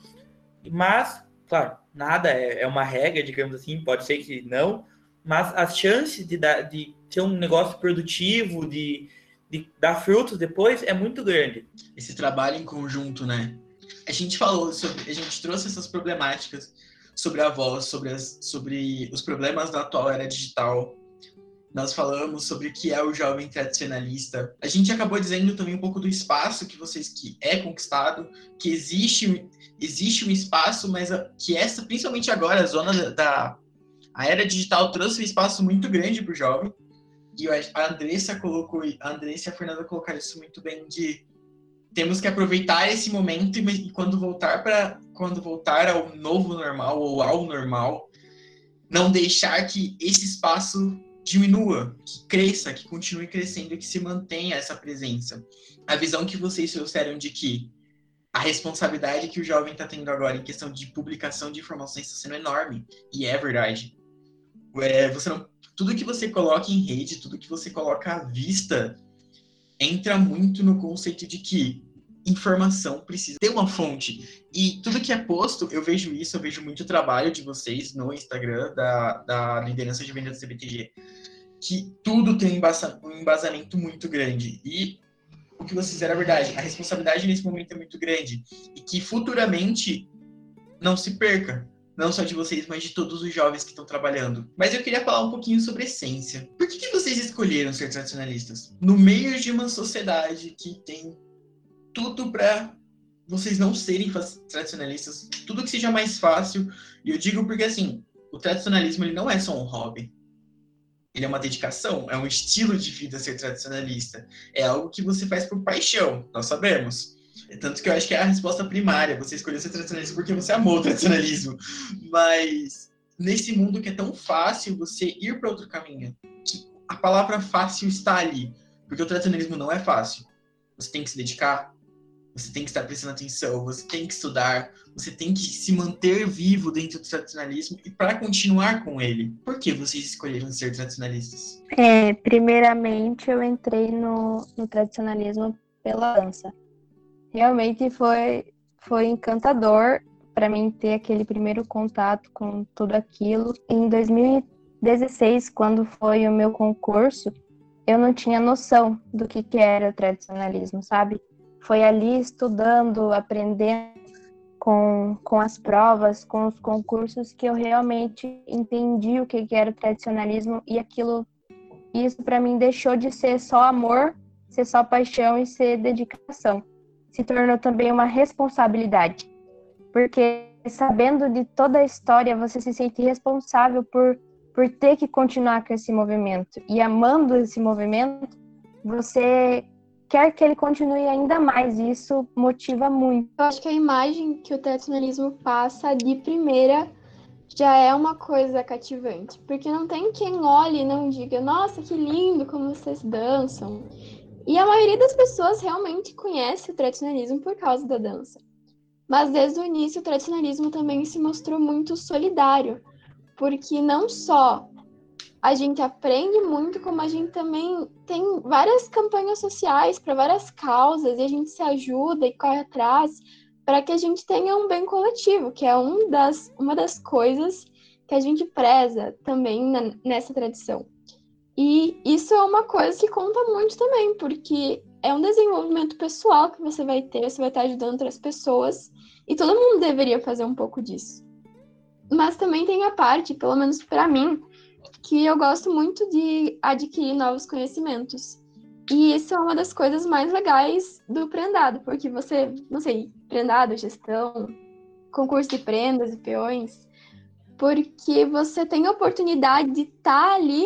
E: Mas, claro, nada é, é uma regra, digamos assim, pode ser que não, mas as chances de, dar, de ter um negócio produtivo, de, de dar frutos depois, é muito grande.
A: Esse trabalho em conjunto, né? A gente falou sobre, a gente trouxe essas problemáticas sobre a voz, sobre, as, sobre os problemas da atual era digital. Nós falamos sobre o que é o jovem tradicionalista. A gente acabou dizendo também um pouco do espaço que vocês que é conquistado, que existe existe um espaço, mas que essa, principalmente agora, a zona da a era digital trouxe um espaço muito grande para o jovem. E a Andressa colocou, a Andressa e a Fernanda colocaram isso muito bem de temos que aproveitar esse momento e quando voltar para quando voltar ao novo normal ou ao normal, não deixar que esse espaço diminua, que cresça, que continue crescendo e que se mantenha essa presença. A visão que vocês trouxeram de que a responsabilidade que o jovem está tendo agora em questão de publicação de informações está sendo enorme, e é verdade. É, você não, tudo que você coloca em rede, tudo que você coloca à vista, entra muito no conceito de que informação precisa ter uma fonte. E tudo que é posto, eu vejo isso, eu vejo muito trabalho de vocês no Instagram, da, da liderança de venda do CBTG, que tudo tem um embasamento muito grande. E o que vocês fizeram é verdade. A responsabilidade nesse momento é muito grande. E que futuramente não se perca. Não só de vocês, mas de todos os jovens que estão trabalhando. Mas eu queria falar um pouquinho sobre essência. Por que, que vocês escolheram ser tradicionalistas? No meio de uma sociedade que tem tudo para vocês não serem tradicionalistas, tudo que seja mais fácil. E eu digo porque assim, o tradicionalismo ele não é só um hobby. Ele é uma dedicação, é um estilo de vida ser tradicionalista. É algo que você faz por paixão, nós sabemos. Tanto que eu acho que é a resposta primária. Você escolheu ser tradicionalista porque você amou o tradicionalismo. Mas nesse mundo que é tão fácil você ir para outro caminho, que a palavra fácil está ali. Porque o tradicionalismo não é fácil. Você tem que se dedicar, você tem que estar prestando atenção, você tem que estudar, você tem que se manter vivo dentro do tradicionalismo e para continuar com ele. Por que vocês escolheram ser tradicionalistas?
D: É, primeiramente, eu entrei no, no tradicionalismo pela dança. Realmente foi, foi encantador para mim ter aquele primeiro contato com tudo aquilo. Em 2016, quando foi o meu concurso, eu não tinha noção do que, que era o tradicionalismo, sabe? Foi ali estudando, aprendendo com, com as provas, com os concursos, que eu realmente entendi o que, que era o tradicionalismo e aquilo, isso para mim deixou de ser só amor, ser só paixão e ser dedicação. Se tornou também uma responsabilidade, porque sabendo de toda a história, você se sente responsável por, por ter que continuar com esse movimento. E amando esse movimento, você quer que ele continue ainda mais. E isso motiva muito.
C: Eu acho que a imagem que o tradicionalismo passa de primeira já é uma coisa cativante. Porque não tem quem olhe e não diga, nossa, que lindo como vocês dançam. E a maioria das pessoas realmente conhece o tradicionalismo por causa da dança. Mas desde o início, o tradicionalismo também se mostrou muito solidário, porque não só a gente aprende muito, como a gente também tem várias campanhas sociais para várias causas e a gente se ajuda e corre atrás para que a gente tenha um bem coletivo, que é um das, uma das coisas que a gente preza também na, nessa tradição. E isso é uma coisa que conta muito também, porque é um desenvolvimento pessoal que você vai ter, você vai estar ajudando outras pessoas, e todo mundo deveria fazer um pouco disso. Mas também tem a parte, pelo menos para mim, que eu gosto muito de adquirir novos conhecimentos. E isso é uma das coisas mais legais do prendado, porque você, não sei, prendado, gestão, concurso de prendas e peões, porque você tem a oportunidade de estar tá ali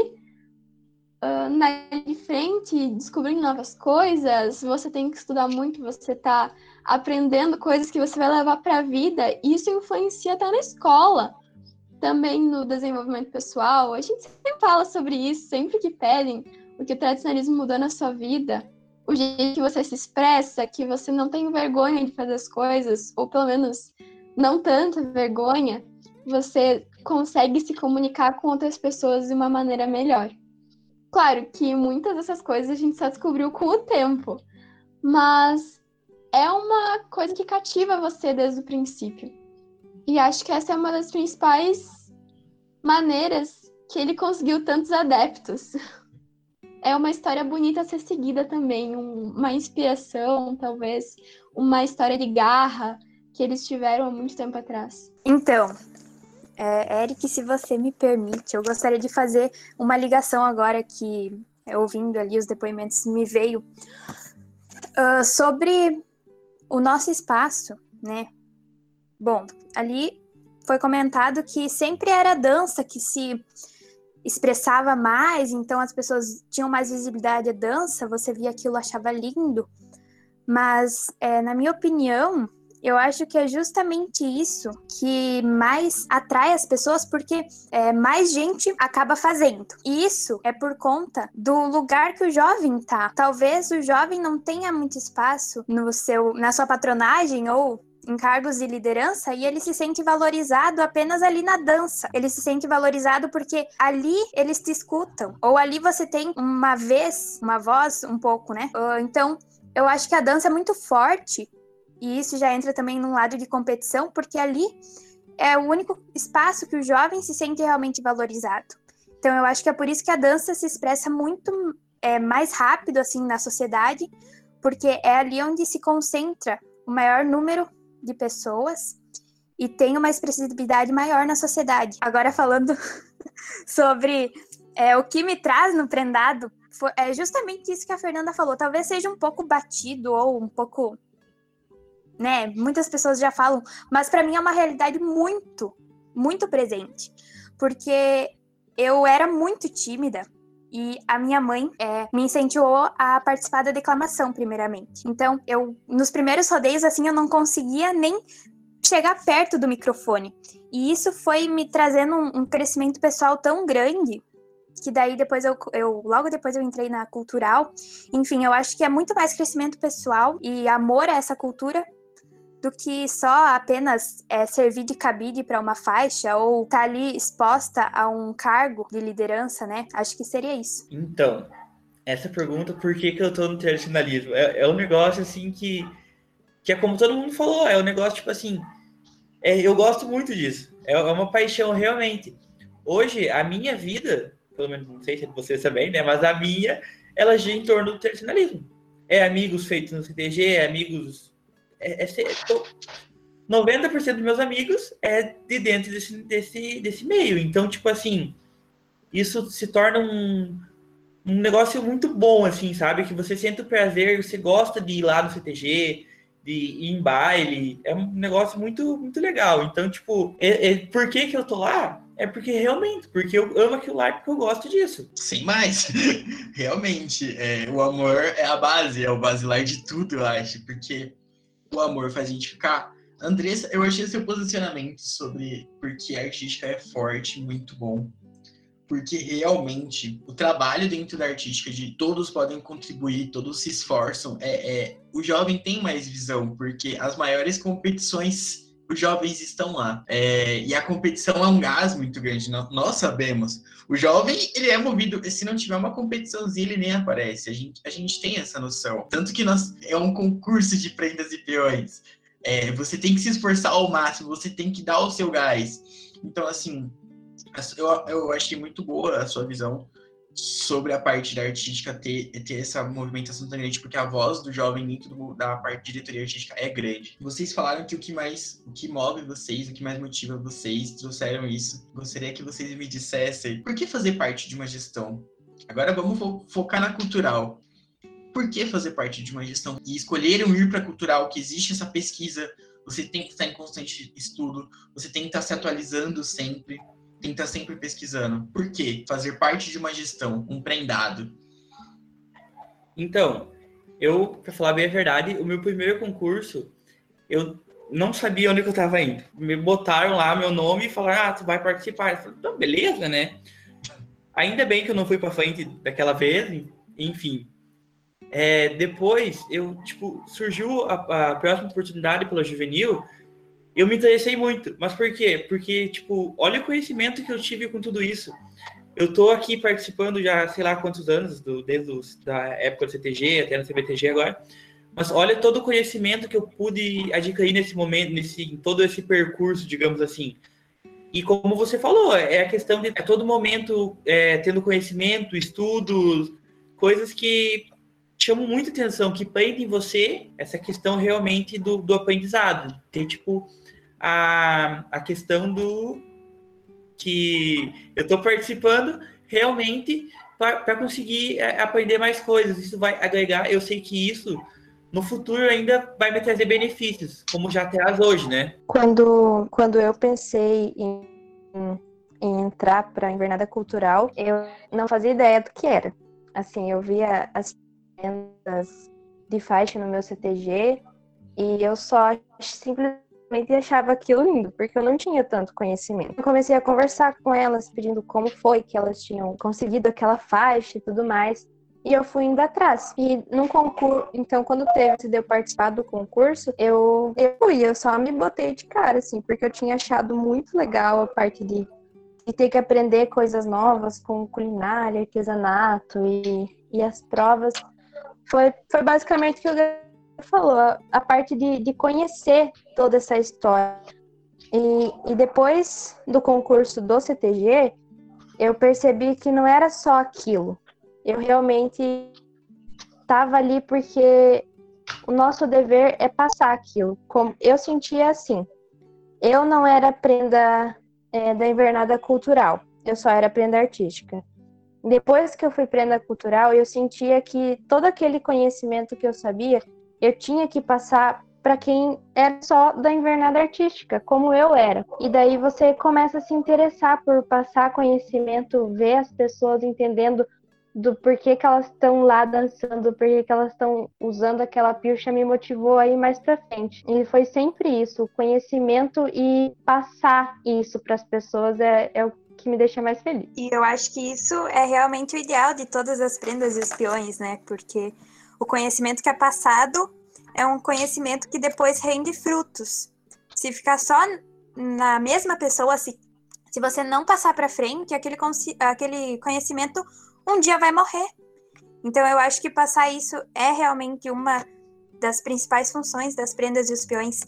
C: uh, na de frente, descobrindo novas coisas, você tem que estudar muito, você está aprendendo coisas que você vai levar para a vida, e isso influencia até na escola. Também no desenvolvimento pessoal, a gente sempre fala sobre isso, sempre que pedem o que o tradicionalismo mudou na sua vida, o jeito que você se expressa, que você não tem vergonha de fazer as coisas, ou pelo menos não tanta vergonha, você consegue se comunicar com outras pessoas de uma maneira melhor. Claro que muitas dessas coisas a gente só descobriu com o tempo, mas é uma coisa que cativa você desde o princípio. E acho que essa é uma das principais maneiras que ele conseguiu tantos adeptos. *laughs* É uma história bonita a ser seguida também, uma inspiração, talvez, uma história de garra que eles tiveram há muito tempo atrás.
B: Então, é, Eric, se você me permite, eu gostaria de fazer uma ligação agora que, ouvindo ali os depoimentos, me veio uh, sobre o nosso espaço, né? Bom, ali foi comentado que sempre era a dança que se expressava mais, então as pessoas tinham mais visibilidade à dança, você via aquilo, achava lindo. Mas, é, na minha opinião, eu acho que é justamente isso que mais atrai as pessoas, porque é, mais gente acaba fazendo. E isso é por conta do lugar que o jovem tá. Talvez o jovem não tenha muito espaço no seu, na sua patronagem ou em cargos de liderança e ele se sente valorizado apenas ali na dança. Ele se sente valorizado porque ali eles te escutam. Ou ali você tem uma vez, uma voz um pouco, né? Uh, então, eu acho que a dança é muito forte e isso já entra também num lado de competição, porque ali é o único espaço que o jovem se sente realmente valorizado. Então eu acho que é por isso que a dança se expressa muito é, mais rápido assim na sociedade, porque é ali onde se concentra o maior número de pessoas e tem uma expressividade maior na sociedade. Agora falando *laughs* sobre é, o que me traz no prendado, foi, é justamente isso que a Fernanda falou. Talvez seja um pouco batido ou um pouco né? Muitas pessoas já falam, mas para mim é uma realidade muito, muito presente, porque eu era muito tímida e a minha mãe é, me incentivou a participar da declamação, primeiramente. Então, eu nos primeiros rodeios assim eu não conseguia nem chegar perto do microfone. E isso foi me trazendo um, um crescimento pessoal tão grande que daí depois eu, eu, logo depois eu entrei na cultural. Enfim, eu acho que é muito mais crescimento pessoal e amor a essa cultura do que só apenas é, servir de cabide para uma faixa ou estar tá ali exposta a um cargo de liderança, né? Acho que seria isso.
E: Então, essa pergunta, por que, que eu tô no tradicionalismo? É, é um negócio assim que, que é como todo mundo falou, é um negócio tipo assim, é, eu gosto muito disso, é, é uma paixão realmente. Hoje, a minha vida, pelo menos não sei se você também, né? Mas a minha, ela gira em torno do tradicionalismo. É amigos feitos no CTG, é amigos é, é, tô, 90% dos meus amigos é de dentro desse, desse, desse meio. Então, tipo assim, isso se torna um, um negócio muito bom, assim, sabe? Que você sente o prazer, você gosta de ir lá no CTG, de ir em baile. É um negócio muito, muito legal. Então, tipo, é, é, por que, que eu tô lá? É porque realmente, porque eu amo aquilo lá porque eu gosto disso.
A: Sem mais. *laughs* realmente, é, o amor é a base, é o basilar de tudo, eu acho. Porque o amor faz a gente ficar. Andressa, eu achei seu posicionamento sobre porque a artística é forte, muito bom. Porque realmente o trabalho dentro da artística de todos podem contribuir, todos se esforçam. É, é, o jovem tem mais visão, porque as maiores competições os jovens estão lá. É, e a competição é um gás muito grande, nós sabemos. O jovem, ele é movido, se não tiver uma competiçãozinha, ele nem aparece. A gente, a gente tem essa noção. Tanto que nós, é um concurso de prendas e peões. É, você tem que se esforçar ao máximo, você tem que dar o seu gás. Então, assim, eu, eu achei muito boa a sua visão sobre a parte da artística ter, ter essa movimentação tão grande, porque a voz do jovem dentro da parte de diretoria artística é grande. Vocês falaram que o que mais, o que move vocês, o que mais motiva vocês, trouxeram isso. Gostaria que vocês me dissessem por que fazer parte de uma gestão? Agora vamos fo focar na cultural. Por que fazer parte de uma gestão? E escolheram ir para a cultural, que existe essa pesquisa, você tem que estar em constante estudo, você tem que estar se atualizando sempre tem que estar sempre pesquisando. Por quê? Fazer parte de uma gestão, um prendado.
E: Então, eu, para falar bem a verdade, o meu primeiro concurso eu não sabia onde eu estava indo. Me botaram lá meu nome e falaram, ah, tu vai participar. Eu falei, beleza, né? Ainda bem que eu não fui para frente daquela vez, enfim. É, depois, eu, tipo, surgiu a, a próxima oportunidade pela Juvenil, eu me interessei muito. Mas por quê? Porque, tipo, olha o conhecimento que eu tive com tudo isso. Eu tô aqui participando já, sei lá quantos anos, do, desde os, da época do CTG até no CBTG agora. Mas olha todo o conhecimento que eu pude adquirir nesse momento, nesse em todo esse percurso, digamos assim. E como você falou, é a questão de a todo momento é, tendo conhecimento, estudos, coisas que chamam muita atenção, que prendem você essa questão realmente do, do aprendizado. Tem tipo a, a questão do que eu estou participando realmente para conseguir é, aprender mais coisas. Isso vai agregar. Eu sei que isso no futuro ainda vai me trazer benefícios, como já traz hoje, né?
D: Quando, quando eu pensei em, em entrar para a Invernada Cultural, eu não fazia ideia do que era. Assim, eu via as vendas de faixa no meu CTG e eu só simplesmente e achava aquilo lindo, porque eu não tinha tanto conhecimento. Eu comecei a conversar com elas, pedindo como foi que elas tinham conseguido aquela faixa e tudo mais. E eu fui indo atrás. E no concurso, então, quando teve de eu participar do concurso, eu, eu fui, eu só me botei de cara, assim, porque eu tinha achado muito legal a parte de, de ter que aprender coisas novas com culinária, artesanato e, e as provas. Foi, foi basicamente que eu falou, a parte de, de conhecer toda essa história. E, e depois do concurso do CTG, eu percebi que não era só aquilo. Eu realmente estava ali porque o nosso dever é passar aquilo. Como eu sentia assim. Eu não era prenda é, da invernada cultural, eu só era prenda artística. Depois que eu fui prenda cultural, eu sentia que todo aquele conhecimento que eu sabia eu tinha que passar para quem era só da invernada artística, como eu era. E daí você começa a se interessar por passar conhecimento, ver as pessoas entendendo do porquê que elas estão lá dançando, porquê que elas estão usando aquela pilcha me motivou aí mais para frente. E foi sempre isso, o conhecimento e passar isso para as pessoas é, é o que me deixa mais feliz.
B: E eu acho que isso é realmente o ideal de todas as prendas e os peões, né? Porque o conhecimento que é passado é um conhecimento que depois rende frutos. Se ficar só na mesma pessoa, se, se você não passar para frente, aquele, aquele conhecimento um dia vai morrer. Então eu acho que passar isso é realmente uma das principais funções das prendas e os peões.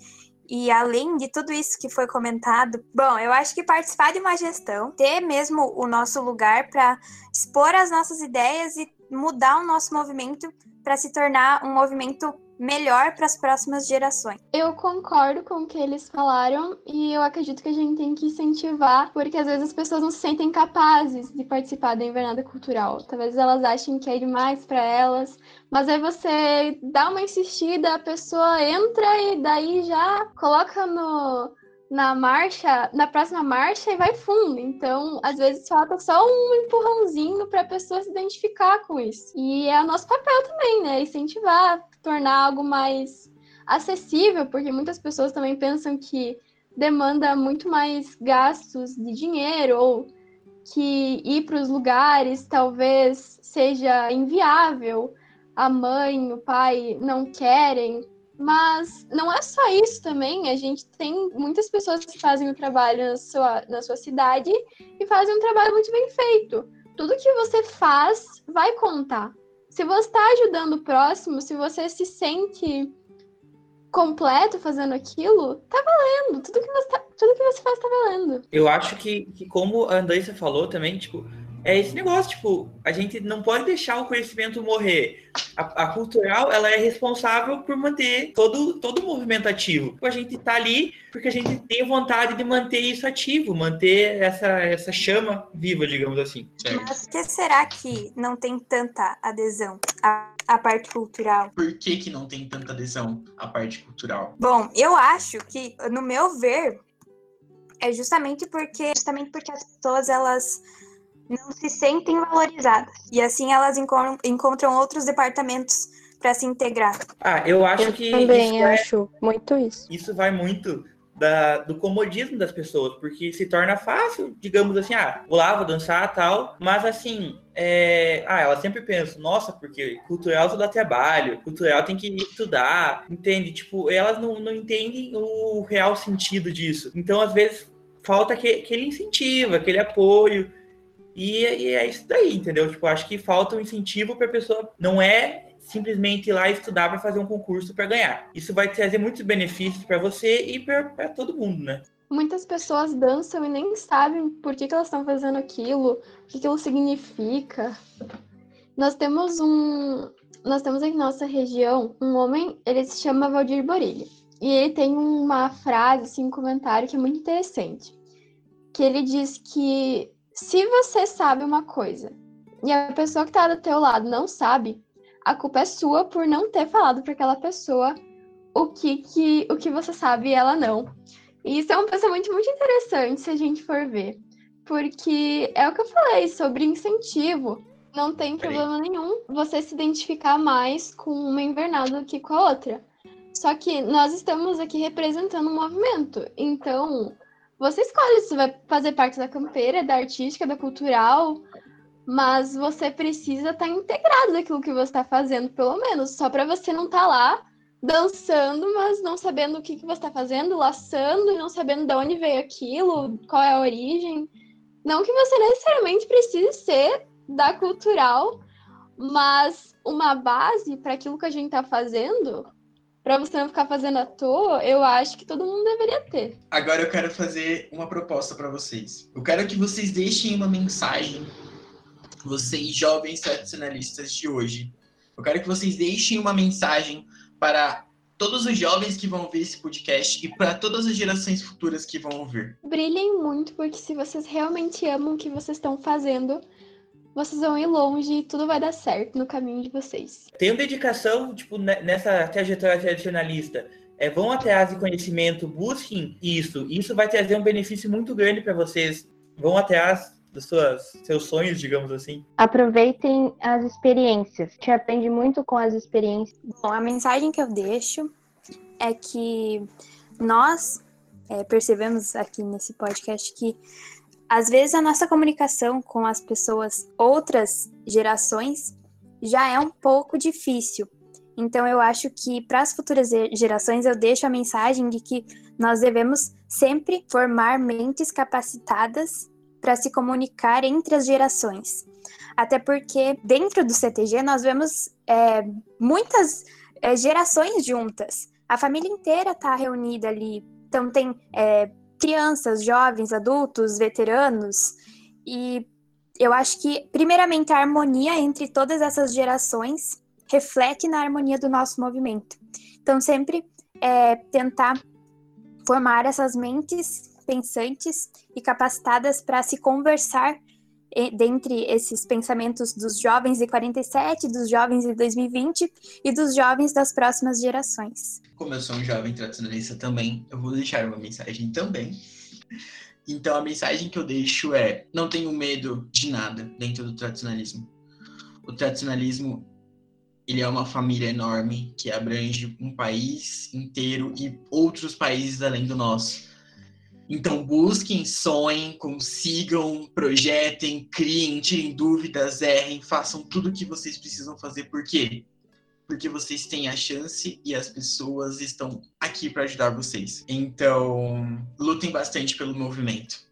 B: E além de tudo isso que foi comentado, bom, eu acho que participar de uma gestão, ter mesmo o nosso lugar para expor as nossas ideias e mudar o nosso movimento para se tornar um movimento melhor para as próximas gerações.
C: Eu concordo com o que eles falaram e eu acredito que a gente tem que incentivar, porque às vezes as pessoas não se sentem capazes de participar da invernada cultural. Talvez elas achem que é demais para elas, mas aí você dá uma insistida, a pessoa entra e daí já coloca no na marcha, na próxima marcha e vai fundo. Então, às vezes falta só um empurrãozinho para a pessoa se identificar com isso. E é o nosso papel também, né? Incentivar, tornar algo mais acessível, porque muitas pessoas também pensam que demanda muito mais gastos de dinheiro ou que ir para os lugares talvez seja inviável. A mãe, o pai não querem mas não é só isso também. A gente tem muitas pessoas que fazem o trabalho na sua, na sua cidade e fazem um trabalho muito bem feito. Tudo que você faz vai contar. Se você está ajudando o próximo, se você se sente completo fazendo aquilo, tá valendo. Tudo que você, tá, tudo que você faz tá valendo.
E: Eu acho que, que como a Andressa falou também, tipo, é esse negócio, tipo, a gente não pode deixar o conhecimento morrer. A, a, cultural, ela é responsável por manter todo, todo o movimento ativo. A gente tá ali porque a gente tem vontade de manter isso ativo, manter essa, essa chama viva, digamos assim.
B: Mas por que será que não tem tanta adesão à, à parte cultural?
A: Por que, que não tem tanta adesão à parte cultural?
B: Bom, eu acho que, no meu ver, é justamente porque, justamente porque as pessoas, elas não se sentem valorizadas. E assim elas encontram, encontram outros departamentos para se integrar?
E: Ah, eu acho
D: Eu
E: que
D: também
E: isso, é-
D: acho muito isso.
E: isso vai muito da- do comodismo das pessoas, porque se torna fácil, digamos assim, ah, vou lá, vou dançar tal, mas assim, é, ah, ela sempre pensa, nossa, porque cultural só dá trabalho, cultural tem que estudar, entende? Tipo, elas não, não entendem o real sentido disso. Então, às vezes, falta que- aquele incentivo, aquele apoio. E, e é isso daí, entendeu? Tipo, acho que falta um incentivo para a pessoa. Não é simplesmente ir lá estudar para fazer um concurso para ganhar. Isso vai trazer muitos benefícios para você e para todo mundo, né?
C: Muitas pessoas dançam e nem sabem por que, que elas estão fazendo aquilo, o que, aquilo significa. Nós temos um. Nós temos na nossa região um homem, ele se chama Valdir Borilli. E ele tem uma frase, assim, um comentário que é muito interessante. Que ele diz que se você sabe uma coisa e a pessoa que tá do teu lado não sabe, a culpa é sua por não ter falado para aquela pessoa o que, que, o que você sabe e ela não. E isso é um pensamento muito interessante se a gente for ver. Porque é o que eu falei sobre incentivo. Não tem problema nenhum você se identificar mais com uma invernada do que com a outra. Só que nós estamos aqui representando um movimento. Então, você escolhe se vai fazer parte da campeira, da artística, da cultural, mas você precisa estar integrado daquilo que você está fazendo, pelo menos, só para você não estar lá dançando, mas não sabendo o que, que você está fazendo, laçando não sabendo de onde veio aquilo, qual é a origem. Não que você necessariamente precise ser da cultural, mas uma base para aquilo que a gente está fazendo, para você não ficar fazendo à toa, eu acho que todo mundo deveria ter.
A: Agora eu quero fazer uma proposta para vocês. Eu quero que vocês deixem uma mensagem, vocês jovens tradicionalistas de hoje. Eu quero que vocês deixem uma mensagem para todos os jovens que vão ver esse podcast e para todas as gerações futuras que vão ouvir.
C: Brilhem muito, porque se vocês realmente amam o que vocês estão fazendo, vocês vão ir longe e tudo vai dar certo no caminho de vocês.
E: Tenham dedicação, tipo, ne- nessa trajetória tradicionalista. É, vão atrás de conhecimento, busquem isso. Isso vai trazer um benefício muito grande para vocês. Vão atrás dos suas, seus sonhos, digamos assim.
D: Aproveitem as experiências. Te aprende muito com as experiências.
B: Bom, a mensagem que eu deixo é que nós é, percebemos aqui nesse podcast que às vezes a nossa comunicação com as pessoas, outras gerações, já é um pouco difícil. Então eu acho que para as futuras ge- gerações eu deixo a mensagem de que nós devemos sempre formar mentes capacitadas para se comunicar entre as gerações. Até porque dentro do CTG nós vemos é, muitas é, gerações juntas. A família inteira está reunida ali. Então tem é, crianças, jovens, adultos, veteranos. E eu acho que, primeiramente, a harmonia entre todas essas gerações reflete na harmonia do nosso movimento. Então, sempre é, tentar formar essas mentes pensantes e capacitadas para se conversar dentre esses pensamentos dos jovens de 47, dos jovens de 2020 e dos jovens das próximas gerações.
A: Como eu sou um jovem tradicionalista também, eu vou deixar uma mensagem também. Então a mensagem que eu deixo é: não tenho medo de nada dentro do tradicionalismo. O tradicionalismo ele é uma família enorme que abrange um país inteiro e outros países além do nosso. Então busquem, sonhem, consigam, projetem, criem, tirem dúvidas, errem, façam tudo o que vocês precisam fazer. Por quê? porque vocês têm a chance e as pessoas estão aqui para ajudar vocês. Então, lutem bastante pelo movimento.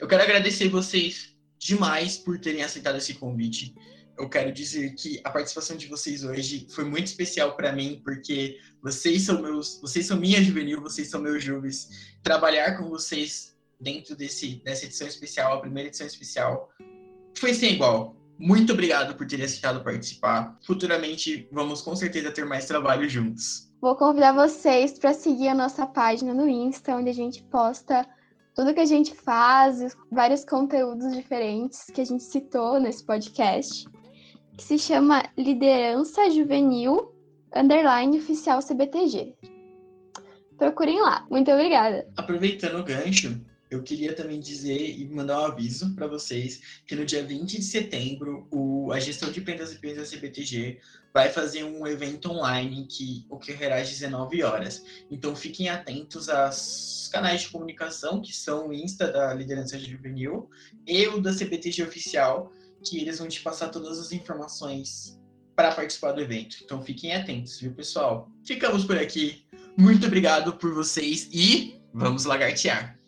A: Eu quero agradecer vocês demais por terem aceitado esse convite. Eu quero dizer que a participação de vocês hoje foi muito especial para mim, porque vocês são meus, vocês são minha juvenil, vocês são meus jovens. Trabalhar com vocês dentro desse dessa edição especial, a primeira edição especial, foi sem igual. Muito obrigado por terem aceitado participar. Futuramente vamos com certeza ter mais trabalho juntos.
C: Vou convidar vocês para seguir a nossa página no Insta, onde a gente posta tudo que a gente faz, os- vários conteúdos diferentes que a gente citou nesse podcast, que se chama Liderança Juvenil Underline Oficial CBTG. Procurem lá. Muito obrigada.
A: Aproveitando o gancho, eu queria também dizer e mandar um aviso para vocês que no dia 20 de setembro o, a gestão de prendas e da CBTG vai fazer um evento online que ocorrerá às 19 horas. Então fiquem atentos aos canais de comunicação, que são o Insta da Liderança Juvenil e o da CBTG Oficial, que eles vão te passar todas as informações para participar do evento. Então fiquem atentos, viu, pessoal? Ficamos por aqui. Muito obrigado por vocês e vamos lagartear.